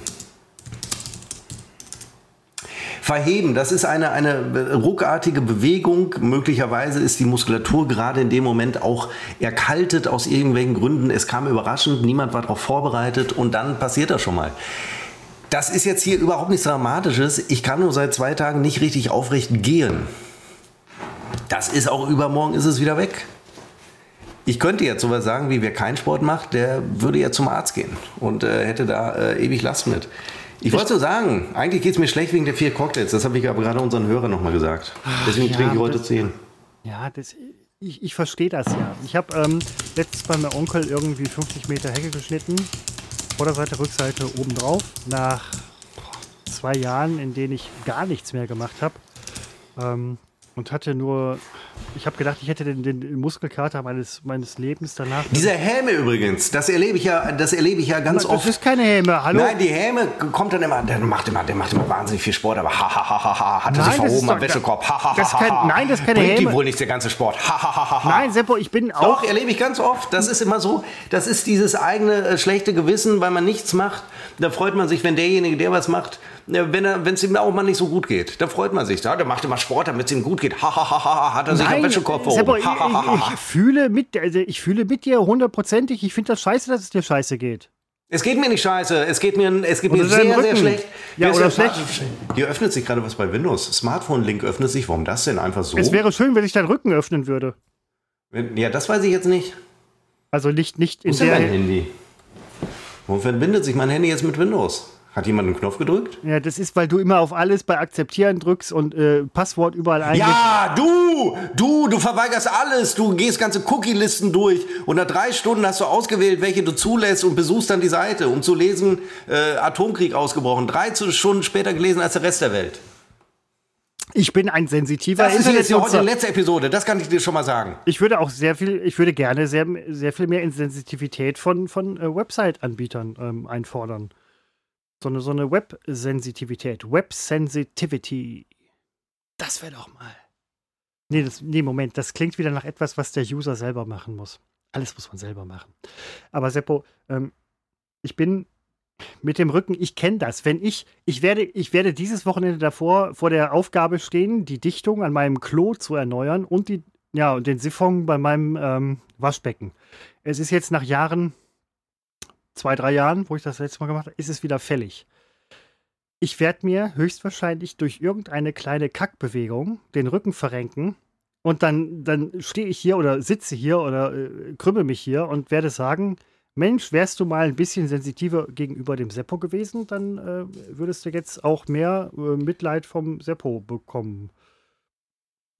Verheben, das ist eine, eine ruckartige Bewegung. Möglicherweise ist die Muskulatur gerade in dem Moment auch erkaltet aus irgendwelchen Gründen. Es kam überraschend, niemand war darauf vorbereitet und dann passiert das schon mal. Das ist jetzt hier überhaupt nichts Dramatisches. Ich kann nur seit zwei Tagen nicht richtig aufrecht gehen. Das ist auch übermorgen ist es wieder weg. Ich könnte jetzt sowas sagen, wie wer keinen Sport macht, der würde ja zum Arzt gehen und äh, hätte da äh, ewig Last mit. Ich wollte so sagen, eigentlich geht es mir schlecht wegen der vier Cocktails. Das habe ich aber gerade unseren Hörern nochmal gesagt. Deswegen ja, trinke ich heute das- zehn. Ja, das, ich, ich verstehe das ja. Ich habe ähm, letztens bei meinem Onkel irgendwie 50 Meter Hecke geschnitten. Vorderseite, Rückseite, obendrauf. Nach boah, zwei Jahren, in denen ich gar nichts mehr gemacht habe. Ähm, und hatte nur, ich habe gedacht, ich hätte den, den Muskelkater meines, meines Lebens danach. Diese Häme übrigens, das erlebe ich ja, das erlebe ich ja ganz das oft. ist keine Häme, hallo? Nein, die Häme kommt dann immer, der macht immer, der macht immer wahnsinnig viel Sport, aber ha ha ha ha ha, hat er Nein, sich das verhoben am Wäschekorb, ha ha das ist ha kein- ha. nein, das ist keine Bringt Häme. ihm wohl nicht der ganze Sport, ha ha ha ha. Nein, Seppo, ich bin auch. Doch, erlebe ich ganz oft. Das ist immer so. Das ist dieses eigene äh, schlechte Gewissen, weil man nichts macht. Da freut man sich, wenn derjenige, der was macht, wenn er, wenn es ihm auch mal nicht so gut geht. Da freut man sich. Ja, der macht immer Sport, damit es ihm gut geht. Ha ha ha ha. Hat er sich am Nein, Wäschekorb Seppo, ich, ich, ich fühle mit, also ich fühle mit dir hundertprozentig. Ich finde das scheiße, dass es dir scheiße geht. Es geht mir nicht scheiße. Es geht mir, es geht Oder mir sehr, sehr schlecht. Ja, oder schlecht. Hier öffnet sich gerade was bei Windows. Smartphone-Link öffnet sich. Warum das denn einfach so? Es wäre schön, wenn sich dein Rücken öffnen würde. Ja, das weiß ich jetzt nicht. Also nicht, nicht Wo in ist denn mein der. Handy? Warum verbindet sich mein Handy jetzt mit Windows? Hat jemand einen Knopf gedrückt? Ja, das ist, weil du immer auf alles bei Akzeptieren drückst und äh, Passwort überall eingibst. Ja, du, du, du verweigerst alles. Du gehst ganze Cookie-Listen durch und nach drei Stunden hast du ausgewählt, welche du zulässt und besuchst dann die Seite, um zu lesen, äh, Atomkrieg ausgebrochen. Drei Stunden später gelesen als der Rest der Welt. Ich bin ein sensitiver Das ist jetzt ja heute die letzte Episode, das kann ich dir schon mal sagen. Ich würde auch sehr viel, ich würde gerne sehr, sehr viel mehr Insensitivität von, von äh, Website-Anbietern ähm, einfordern. So eine, so eine Web-Sensitivität. Web-Sensitivity. Das wäre doch mal. Nee, das, nee, Moment, das klingt wieder nach etwas, was der User selber machen muss. Alles muss man selber machen. Aber Seppo, ähm, ich bin Mit dem Rücken, ich kenne das. Wenn ich, ich werde, ich werde dieses Wochenende davor vor der Aufgabe stehen, die Dichtung an meinem Klo zu erneuern und die, ja, und den Siphon bei meinem ähm, Waschbecken. Es ist jetzt nach Jahren, zwei, drei Jahren, wo ich das letzte Mal gemacht habe, ist es wieder fällig. Ich werde mir höchstwahrscheinlich durch irgendeine kleine Kackbewegung den Rücken verrenken und dann, dann stehe ich hier oder sitze hier oder äh, krümmel mich hier und werde sagen, Mensch, wärst du mal ein bisschen sensitiver gegenüber dem Seppo gewesen, dann äh, würdest du jetzt auch mehr äh, Mitleid vom Seppo bekommen.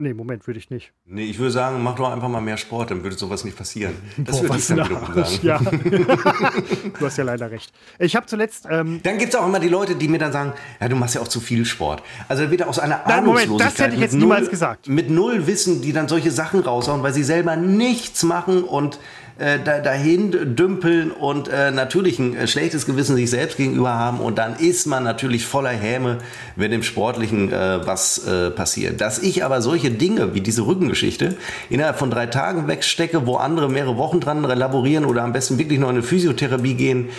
Nee, Moment, würde ich nicht. Nee, ich würde sagen, mach doch einfach mal mehr Sport, dann würde sowas nicht passieren. Das Boah, würde ich dann wiederum sagen. Ja. [laughs] du hast ja leider recht. Ich habe zuletzt. Ähm dann gibt es auch immer die Leute, die mir dann sagen: Ja, du machst ja auch zu viel Sport. Also wieder aus einer Nein, Moment, das hätte ich jetzt niemals gesagt. Mit null Wissen, die dann solche Sachen raushauen, weil sie selber nichts machen und äh, dahin dümpeln und äh, natürlich ein äh, schlechtes Gewissen sich selbst gegenüber haben und dann ist man natürlich voller Häme, wenn im Sportlichen äh, was äh, passiert. Dass ich aber solche Dinge wie diese Rückengeschichte innerhalb von drei Tagen wegstecke, wo andere mehrere Wochen dran laborieren oder am besten wirklich noch in eine Physiotherapie gehen,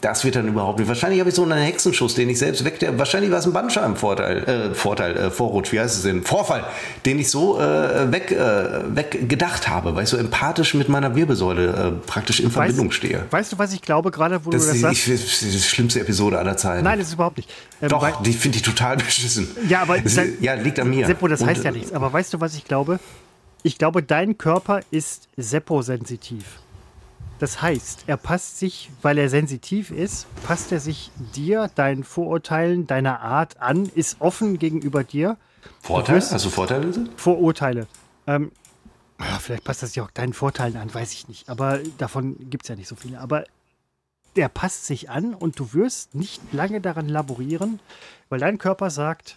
das wird dann überhaupt nicht. Wahrscheinlich habe ich so einen Hexenschuss, den ich selbst weg. wahrscheinlich war es ein Bandscheibenvorteil, äh, Vorteil, äh, Vorrutsch, wie heißt es denn? Vorfall, den ich so äh, weg, äh, weg gedacht habe, weil ich so empathisch mit meiner Wirbelsäule äh, praktisch in Verbindung weißt, stehe. Weißt du, was ich glaube, gerade wo das du das sagst? Ich, das ist die schlimmste Episode aller Zeiten. Nein, das ist überhaupt nicht. Ähm, Doch, die finde ich total beschissen. Ja, aber das, ja, liegt an mir. Seppo, das Und, heißt ja nichts. Aber weißt du, was ich glaube? Ich glaube, dein Körper ist Seppo-sensitiv. Das heißt, er passt sich, weil er sensitiv ist, passt er sich dir, deinen Vorurteilen, deiner Art an, ist offen gegenüber dir. Vorteile? Hast du Vorteile? Vorurteile. Ähm, ja, vielleicht passt das sich auch deinen Vorteilen an, weiß ich nicht. Aber davon gibt es ja nicht so viele. Aber der passt sich an und du wirst nicht lange daran laborieren, weil dein Körper sagt,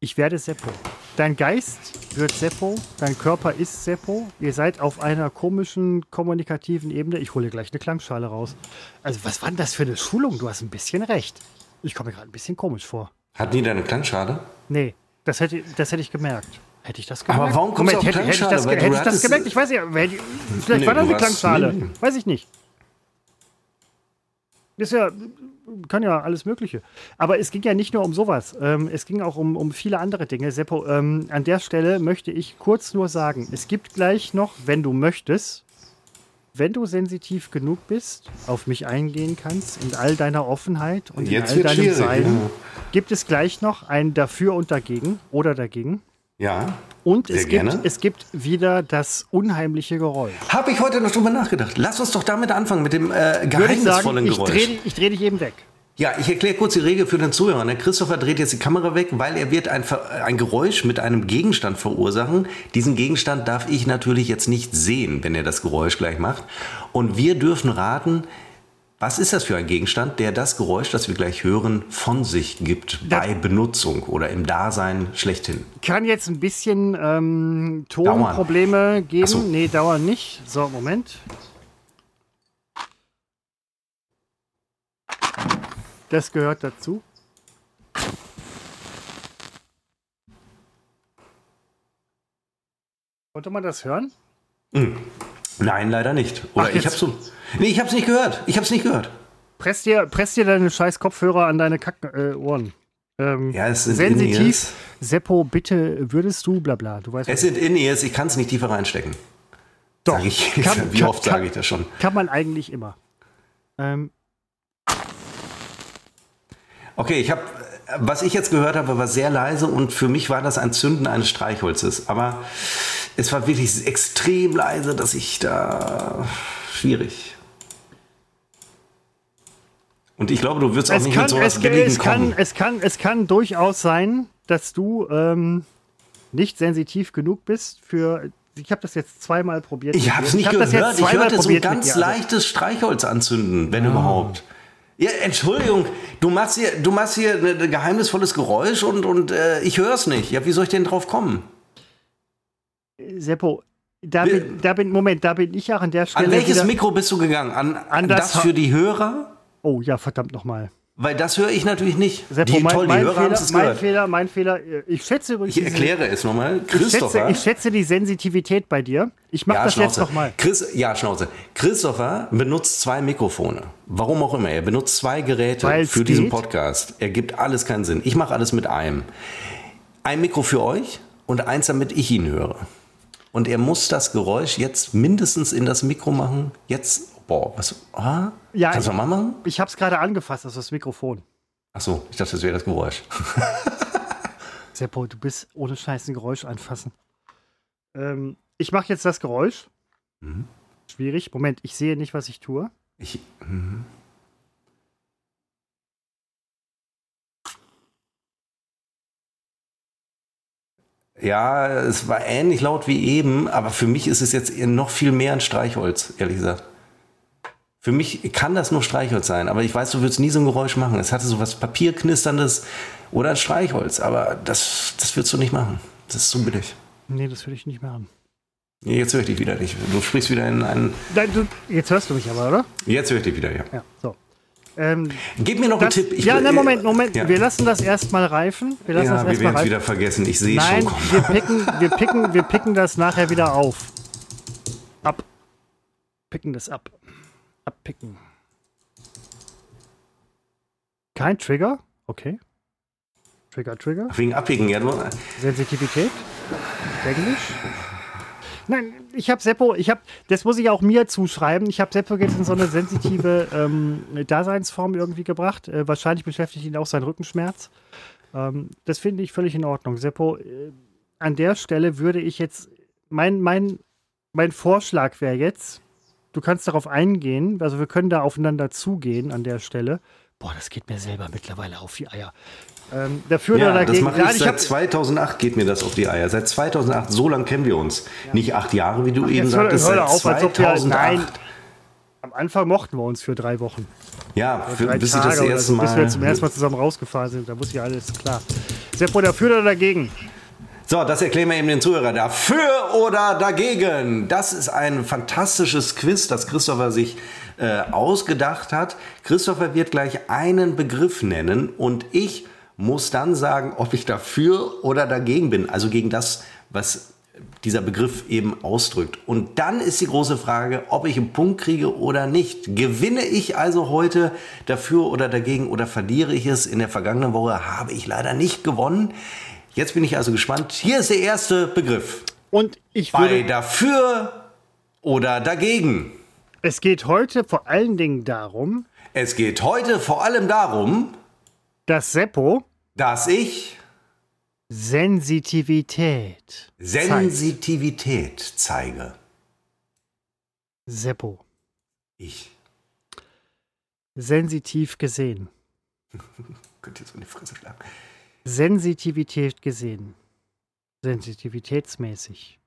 ich werde Seppo. Dein Geist wird Seppo, dein Körper ist Seppo. Ihr seid auf einer komischen kommunikativen Ebene. Ich hole gleich eine Klangschale raus. Also, was war denn das für eine Schulung? Du hast ein bisschen recht. Ich komme mir gerade ein bisschen komisch vor. Hat nie deine Klangschale? Nee, das hätte, das hätte ich gemerkt. Hätte ich das gemerkt? Aber warum kommst Moment, du auf hätte, hätte ich das, hätte ich das gemerkt? Ich weiß ja, vielleicht nee, war das eine Klangschale. Nee. Weiß ich nicht. Ist ja, kann ja alles Mögliche. Aber es ging ja nicht nur um sowas. Ähm, es ging auch um, um viele andere Dinge. Seppo, ähm, an der Stelle möchte ich kurz nur sagen, es gibt gleich noch, wenn du möchtest, wenn du sensitiv genug bist, auf mich eingehen kannst, in all deiner Offenheit und Jetzt in all deinem Sein, ja. gibt es gleich noch ein Dafür und Dagegen oder dagegen. Ja. Und es gibt, es gibt wieder das unheimliche Geräusch. Habe ich heute noch drüber nachgedacht. Lass uns doch damit anfangen, mit dem äh, geheimnisvollen ich sagen, Geräusch. Ich drehe dreh dich eben weg. Ja, ich erkläre kurz die Regel für den Zuhörer. Der Christopher dreht jetzt die Kamera weg, weil er wird ein, ein Geräusch mit einem Gegenstand verursachen. Diesen Gegenstand darf ich natürlich jetzt nicht sehen, wenn er das Geräusch gleich macht. Und wir dürfen raten, was ist das für ein Gegenstand, der das Geräusch, das wir gleich hören, von sich gibt das bei Benutzung oder im Dasein schlechthin? Kann jetzt ein bisschen ähm, Tonprobleme dauern. geben. So. Nee, dauern nicht. So, Moment. Das gehört dazu. Konnte man das hören? Mhm. Nein, leider nicht. Oder Ach, ich habe so. Nee, ich habe es nicht gehört. Ich habe es nicht gehört. Press dir, press dir deine scheiß Kopfhörer an deine Kack-Ohren. Äh, ähm, ja, es sind sensitiv. Seppo, bitte würdest du, bla bla. Du weißt, es sind In-Ears, ich kann es nicht tiefer reinstecken. Doch. Sag ich, kann, [laughs] wie oft sage ich das schon? Kann man eigentlich immer. Ähm. Okay, ich habe, was ich jetzt gehört habe, war sehr leise und für mich war das ein Zünden eines Streichholzes. Aber es war wirklich extrem leise, dass ich da schwierig. Und ich glaube, du wirst auch es nicht kann, mit sowas es, es kann, es kann, es kann durchaus sein, dass du ähm, nicht sensitiv genug bist für. Ich habe das jetzt zweimal probiert. Ich habe es nicht ich gehört. Ich hörte so ein ganz also leichtes Streichholz anzünden, wenn oh. überhaupt. Ja, Entschuldigung, du machst hier, du machst hier ein geheimnisvolles Geräusch und, und äh, ich höre es nicht. Ja, wie soll ich denn drauf kommen? Seppo, da bin, da bin, Moment, da bin ich auch an der Stelle. An welches Mikro bist du gegangen? An, an das, das, für die Hörer? Oh ja, verdammt nochmal. Weil das höre ich natürlich nicht. Seppo, die, mein, toll, die mein, Hörer haben Fehler, es mein gehört. Fehler, mein Fehler. Ich schätze übrigens. Ich erkläre es nochmal. ich schätze, Christopher. ich schätze die Sensitivität bei dir. Ich mache ja, das jetzt Schnauze. nochmal. Chris, ja, Schnauze. Christopher benutzt zwei Mikrofone. Warum auch immer. Er benutzt zwei Geräte Weil's für diesen geht. Podcast. Er gibt alles keinen Sinn. Ich mache alles mit einem. Ein Mikro für euch und eins, damit ich ihn höre. Und er muss das Geräusch jetzt mindestens in das Mikro machen. Jetzt, boah, was? Ah? Ja, Kannst du mal machen? Ich habe es gerade angefasst, das ist das Mikrofon. Ach so, ich dachte, das wäre das Geräusch. [laughs] Seppo, du bist ohne Scheiß ein Geräusch anfassen. Ähm, ich mache jetzt das Geräusch. Mhm. Schwierig. Moment, ich sehe nicht, was ich tue. Ich, mhm. Ja, es war ähnlich laut wie eben, aber für mich ist es jetzt noch viel mehr ein Streichholz, ehrlich gesagt. Für mich kann das nur Streichholz sein, aber ich weiß, du würdest nie so ein Geräusch machen. Es hatte so was Papierknisterndes oder ein Streichholz, aber das, das würdest du nicht machen. Das ist zu billig. Nee, das will ich nicht machen. Jetzt höre ich dich wieder nicht. Du sprichst wieder in einen. Nein, du, jetzt hörst du mich aber, oder? Jetzt höre ich dich wieder, ja. Ja, so. Ähm, Gib mir noch das, einen Tipp. Ich ja, ne, Moment, Moment. Ja. Wir lassen das erstmal reifen. Wir lassen Ja, das wir erstmal werden es wieder vergessen. Ich sehe Nein, schon. Komm. wir picken, wir, picken, wir picken das nachher wieder auf. Ab. Picken das ab. Abpicken. Kein Trigger? Okay. Trigger, Trigger. Wegen Abwägen, ja. Sensitivität? Englisch? Nein, ich habe Seppo, ich habe, das muss ich auch mir zuschreiben. Ich habe Seppo jetzt in so eine sensitive ähm, Daseinsform irgendwie gebracht. Äh, wahrscheinlich beschäftigt ihn auch sein Rückenschmerz. Ähm, das finde ich völlig in Ordnung. Seppo, äh, an der Stelle würde ich jetzt, mein, mein, mein Vorschlag wäre jetzt, du kannst darauf eingehen, also wir können da aufeinander zugehen an der Stelle. Boah, das geht mir selber mittlerweile auf die Eier. Ähm, dafür oder ja, das dagegen. mache ich Nein, seit hab- 2008 geht mir das auf die Eier. Seit 2008, so lange kennen wir uns. Nicht acht Jahre, wie du eben Jetzt hör, sagtest, hör seit doch auf, als ob wir, 2008. nein, am Anfang mochten wir uns für drei Wochen. Ja, für, Drei bis ich das Tage oder erste so, bis wir Mal... zum ersten Mal zusammen rausgefahren sind. Da muss ja alles klar. Seppo, dafür oder dagegen? So, das erklären wir eben den Zuhörer. Dafür oder dagegen? Das ist ein fantastisches Quiz, das Christopher sich äh, ausgedacht hat. Christopher wird gleich einen Begriff nennen und ich muss dann sagen, ob ich dafür oder dagegen bin. Also gegen das, was dieser Begriff eben ausdrückt. Und dann ist die große Frage, ob ich einen Punkt kriege oder nicht. Gewinne ich also heute dafür oder dagegen oder verliere ich es? In der vergangenen Woche habe ich leider nicht gewonnen. Jetzt bin ich also gespannt. Hier ist der erste Begriff. Und ich Bei würde, dafür oder dagegen. Es geht heute vor allen Dingen darum, Es geht heute vor allem darum, dass Seppo dass ich Sensitivität zeigt. Sensitivität zeige. Seppo, Ich. sensitiv gesehen. [laughs] Könnt ihr so in die Fresse schlagen. Sensitivität gesehen. Sensitivitätsmäßig.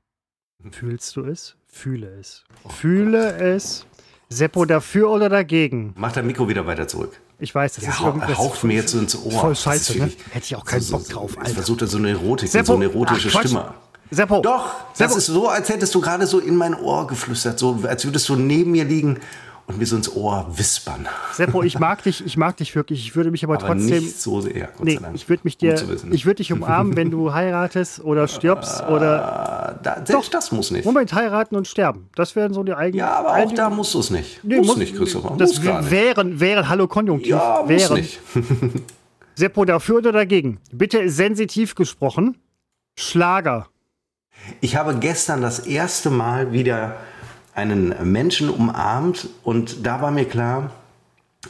Fühlst du es? Fühle es. Fühle es. Seppo dafür oder dagegen? Mach dein Mikro wieder weiter zurück. Ich weiß, das Ja, ist irgendwas. haucht mir jetzt so ins Ohr. Voll Das scheiße, ne? Hätte ich auch keinen Bock drauf, Ich Alter. versuche da so eine Erotik, Seppo, so eine erotische ach. Stimme. Seppo. Doch, das Seppo. ist so, als hättest du gerade so in mein Ohr geflüstert, so als würdest du neben mir liegen und mir so ins Ohr wispern. Seppo, ich mag dich, ich mag dich wirklich. Ich würde mich aber, Aber trotzdem. nicht so sehr, Gott nee, ich würde mich dir, ich würde dich umarmen, wenn du heiratest oder stirbst oder Ah, da, selbst das muss nicht. Moment heiraten und sterben. Das wären so die eigenen. Ja, aber auch da musst du es nicht. Nee, muss, nicht, Christopher. Das muss wären, wären, hallo Konjunktiv. Ja, muss wären. nicht. [laughs] Seppo, dafür oder dagegen? Bitte sensitiv gesprochen. Schlager. Ich habe gestern das erste Mal wieder einen Menschen umarmt und da war mir klar,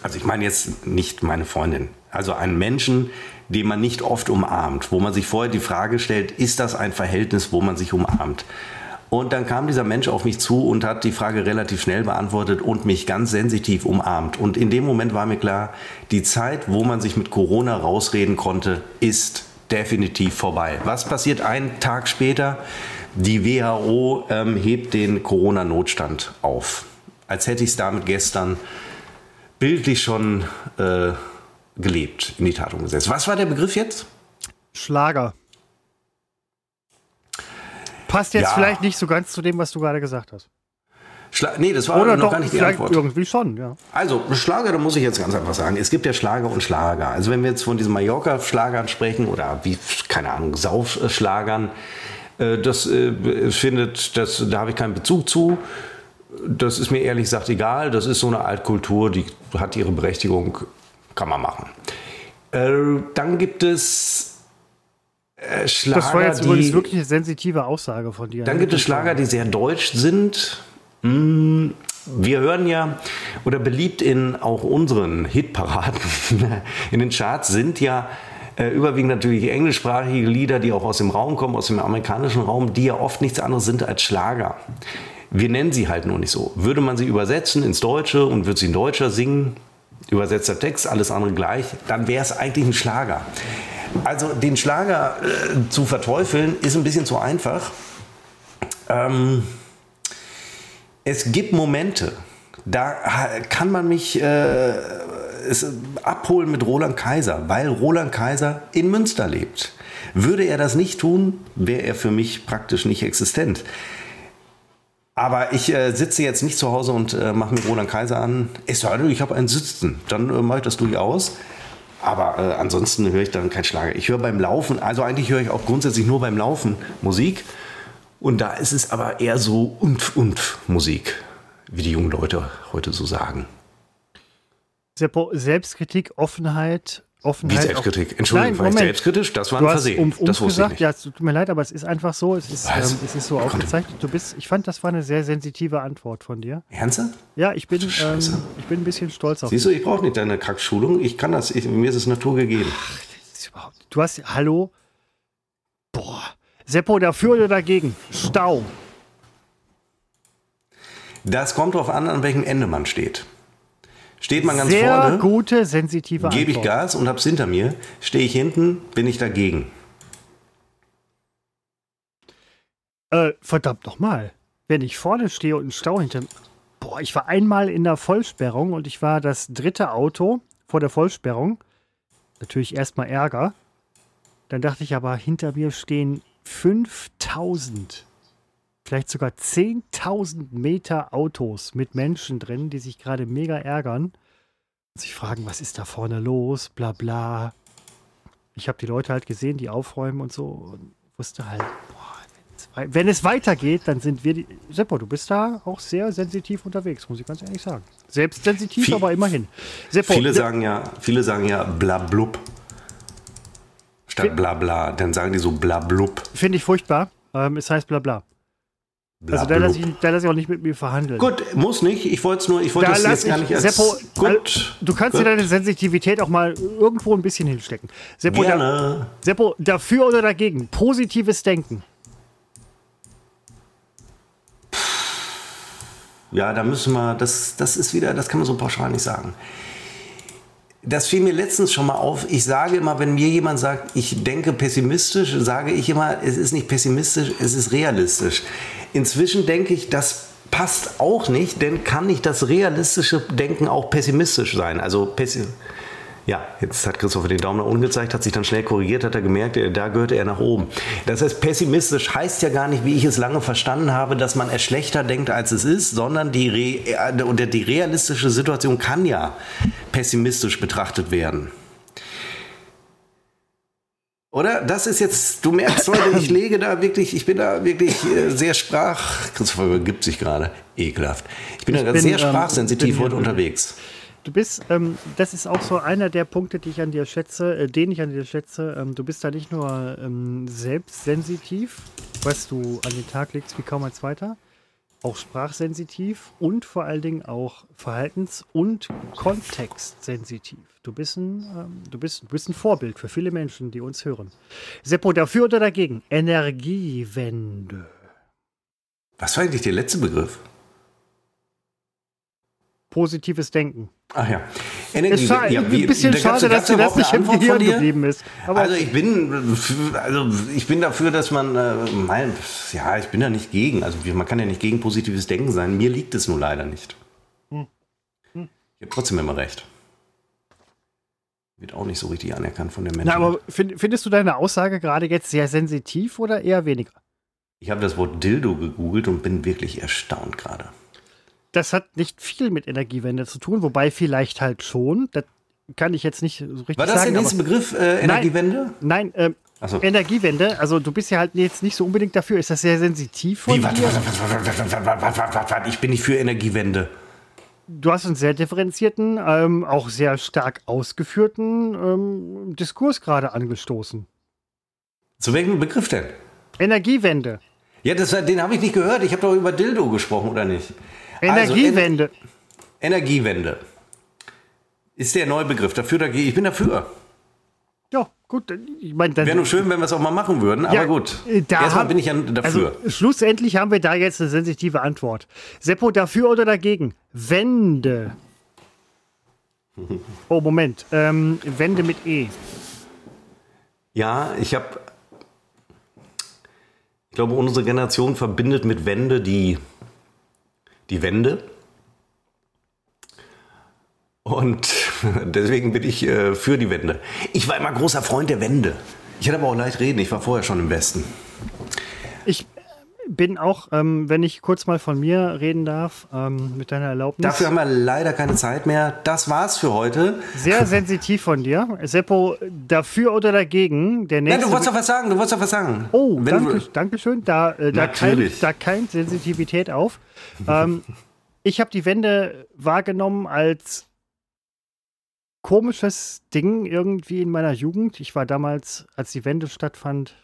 also ich meine jetzt nicht meine Freundin, also einen Menschen, den man nicht oft umarmt, wo man sich vorher die Frage stellt, ist das ein Verhältnis, wo man sich umarmt? Und dann kam dieser Mensch auf mich zu und hat die Frage relativ schnell beantwortet und mich ganz sensitiv umarmt. Und in dem Moment war mir klar, die Zeit, wo man sich mit Corona rausreden konnte, ist definitiv vorbei. Was passiert einen Tag später? Die WHO ähm, hebt den Corona-Notstand auf. Als hätte ich es damit gestern bildlich schon äh, gelebt, in die Tat umgesetzt. Was war der Begriff jetzt? Schlager. Passt jetzt Ja. vielleicht nicht so ganz zu dem, was du gerade gesagt hast. Schla nee, das war Oder noch doch, gar nicht die Antwort. irgendwie schon, ja. Also, Schlager, da muss ich jetzt ganz einfach sagen, es gibt ja Schlager und Schlager. Also wenn wir jetzt von diesen Mallorca-Schlagern sprechen oder wie, keine Ahnung, Saufschlagern, das äh, findet, das, da habe ich keinen Bezug zu. Das ist mir ehrlich gesagt egal. Das ist so eine Altkultur, die hat ihre Berechtigung, kann man machen. Äh, dann gibt es äh, Schlager, Das war jetzt die... übrigens wirklich eine sensitive Aussage von dir. Dann gibt es Schlager, die sehr deutsch sind. Mm, Wir hören ja, oder beliebt in auch unseren Hitparaden, [laughs] in den Charts sind ja äh, überwiegend natürlich englischsprachige Lieder, die auch aus dem Raum kommen, aus dem amerikanischen Raum, die ja oft nichts anderes sind als Schlager. Wir nennen sie halt nur nicht so. Würde man sie übersetzen ins Deutsche und würde sie in Deutscher singen, übersetzter Text, alles andere gleich, dann wäre es eigentlich ein Schlager. Also den Schlager äh, zu verteufeln ist ein bisschen zu einfach. Ähm, es gibt Momente, da kann man mich äh, es, abholen mit Roland Kaiser, weil Roland Kaiser in Münster lebt. Würde er das nicht tun, wäre er für mich praktisch nicht existent. Aber ich äh, sitze jetzt nicht zu Hause und äh, mache mir Roland Kaiser an. Sei denn, ich habe einen Sitzen. Dann äh, mache ich das durchaus. Aber äh, ansonsten höre ich dann keinen Schlager. Ich höre beim Laufen, also eigentlich höre ich auch grundsätzlich nur beim Laufen Musik. Und da ist es aber eher so und und Musik, wie die jungen Leute heute so sagen. Seppo, Selbstkritik, Offenheit, Wie Offenheit. Selbstkritik. Entschuldigung, Nein, war ich Moment. selbstkritisch? Das war ein Versehen. um, das wusste ich gesagt, nicht. ja, es tut mir leid, aber es ist einfach so, es ist, ähm, es ist so Wie aufgezeichnet. Du bist, ich fand, das war eine sehr sensitive Antwort von dir. Ernsthaft? Ja, ich bin, ähm, ich bin ein bisschen stolz auf Siehst du, ich brauche nicht deine Kackschulung. Ich kann das. Ich, mir ist es Natur gegeben. Das ist überhaupt. Du hast, hallo? Boah. Seppo, dafür oder dagegen? Stau. Das kommt darauf an, an welchem Ende man steht. Steht man ganz Sehr vorne, gute, sensitive gebe ich. Gas und hab's hinter mir. Stehe ich hinten, bin ich dagegen. Äh, verdammt nochmal. Wenn ich vorne stehe und ein Stau hinter mir. Boah, ich war einmal in der Vollsperrung und ich war das dritte Auto vor der Vollsperrung. Natürlich erstmal Ärger. Dann dachte ich aber, hinter mir stehen 5000, vielleicht sogar 10.000 Meter Autos mit Menschen drin, die sich gerade mega ärgern. Und sich fragen, was ist da vorne los, bla bla. Ich habe die Leute halt gesehen, die aufräumen und so und wusste halt, boah, wenn es weitergeht, dann sind wir die. Seppo, du bist da auch sehr sensitiv unterwegs, muss ich ganz ehrlich sagen. Selbst sensitiv, Viel- aber immerhin. Seppo, Viele Se- sagen ja, viele sagen ja blablub. Statt blabla. Dann sagen die so blablub. finde ich furchtbar. Ähm, es heißt bla bla. Also da lasse ich, da lass ich auch nicht mit mir verhandeln. Gut, muss nicht. Ich wollte es nur, ich wollte es jetzt gar ich, nicht als Seppo, gut. du kannst gut. dir deine Sensitivität auch mal irgendwo ein bisschen hinstecken. Seppo, da. Seppo, dafür oder dagegen? Positives Denken. Ja, da müssen wir, das, das ist wieder, das kann man so pauschal nicht sagen. Das fiel mir letztens schon mal auf. Ich sage immer, wenn mir jemand sagt, ich denke pessimistisch, sage ich immer, es ist nicht pessimistisch, es ist realistisch. Inzwischen denke ich, das passt auch nicht, denn kann nicht das realistische Denken auch pessimistisch sein? Also pessi ja, jetzt hat Christopher den Daumen nach unten gezeigt, hat sich dann schnell korrigiert, hat er gemerkt, äh, da gehörte er nach oben. Das heißt, pessimistisch heißt ja gar nicht, wie ich es lange verstanden habe, dass man es schlechter denkt, als es ist, sondern die, Re äh, die realistische Situation kann ja pessimistisch betrachtet werden. Oder? Das ist jetzt, du merkst [coughs] heute, ich lege da wirklich, ich bin da wirklich äh, sehr sprach, Christopher übergibt sich gerade, ekelhaft. Ich bin Ich da bin, sehr ähm, sprachsensitiv heute unterwegs. Du bist, ähm, das ist auch so einer der Punkte, die ich an dir schätze, äh, den ich an dir schätze. Ähm, du bist da nicht nur ähm, selbstsensitiv, was du an den Tag legst wie kaum ein zweiter, auch sprachsensitiv und vor allen Dingen auch verhaltens- und kontextsensitiv. Du bist, ein, ähm, du, bist, du bist ein Vorbild für viele Menschen, die uns hören. Seppo, dafür oder dagegen? Energiewende. Was war eigentlich der letzte Begriff? Positives Denken. Ach ja. Ist Energie. scha- ja, wie- ein bisschen da schade, dass dir das nicht im Gehirn von dir? geblieben ist. Aber Also ich bin, also ich bin dafür, dass man, äh, mein, ja, ich bin da nicht gegen. Also man kann ja nicht gegen positives Denken sein. Mir liegt es nur leider nicht. Hm. Ich habe trotzdem immer recht. Wird auch nicht so richtig anerkannt von den Menschen. Na, aber find, findest du deine Aussage gerade jetzt sehr sensitiv oder eher weniger? ich habe das Wort Dildo gegoogelt und bin wirklich erstaunt gerade das hat nicht viel mit Energiewende zu tun, wobei vielleicht halt schon. Das kann ich jetzt nicht so richtig sagen. War das sagen, denn dieser Begriff äh, Energiewende? Nein, nein ähm, so. Energiewende, also du bist ja halt jetzt nicht so unbedingt dafür. Ist das sehr sensitiv von Wie, warte, warte, Warte, ich bin nicht für Energiewende. Du hast einen sehr differenzierten, ähm, auch sehr stark ausgeführten ähm, Diskurs gerade angestoßen. Zu welchem Begriff denn? Energiewende. Ja, das, den habe ich nicht gehört. Ich habe doch über Dildo gesprochen, oder nicht? Also, Energiewende. En Energiewende. Ist der neue Begriff. Dafür, dagegen. Ich bin dafür. ja, gut. Ich dann. Wäre nur schön, wenn wir es auch mal machen würden, Ja, aber gut. äh, da Erstmal hab- bin ich ja dafür. Also, schlussendlich haben wir da jetzt eine sensitive Antwort. Seppo, dafür oder dagegen? Wende. [laughs] Oh, Moment. Ähm, Wende mit E. ja, ich habe. Ich glaube, unsere Generation verbindet mit Wende die, die Wende. Und [laughs] deswegen bin ich äh, für die Wende. Ich war immer großer Freund der Wende. Ich hätte aber auch leicht reden. Ich war vorher schon im Westen. Ich bin auch, ähm, wenn ich kurz mal von mir reden darf, ähm, mit deiner Erlaubnis. Dafür haben wir leider keine Zeit mehr. Das war's für heute. Sehr sensitiv von dir. Seppo, dafür oder dagegen? Der Nein, nächste du wolltest doch was sagen. Du wolltest doch was sagen. Oh, Wenn danke, du, danke schön. Da, äh, da, keimt, da keimt Sensitivität auf. ähm, [laughs] ich habe die Wende wahrgenommen als komisches Ding irgendwie in meiner Jugend. Ich war damals, als die Wende stattfand,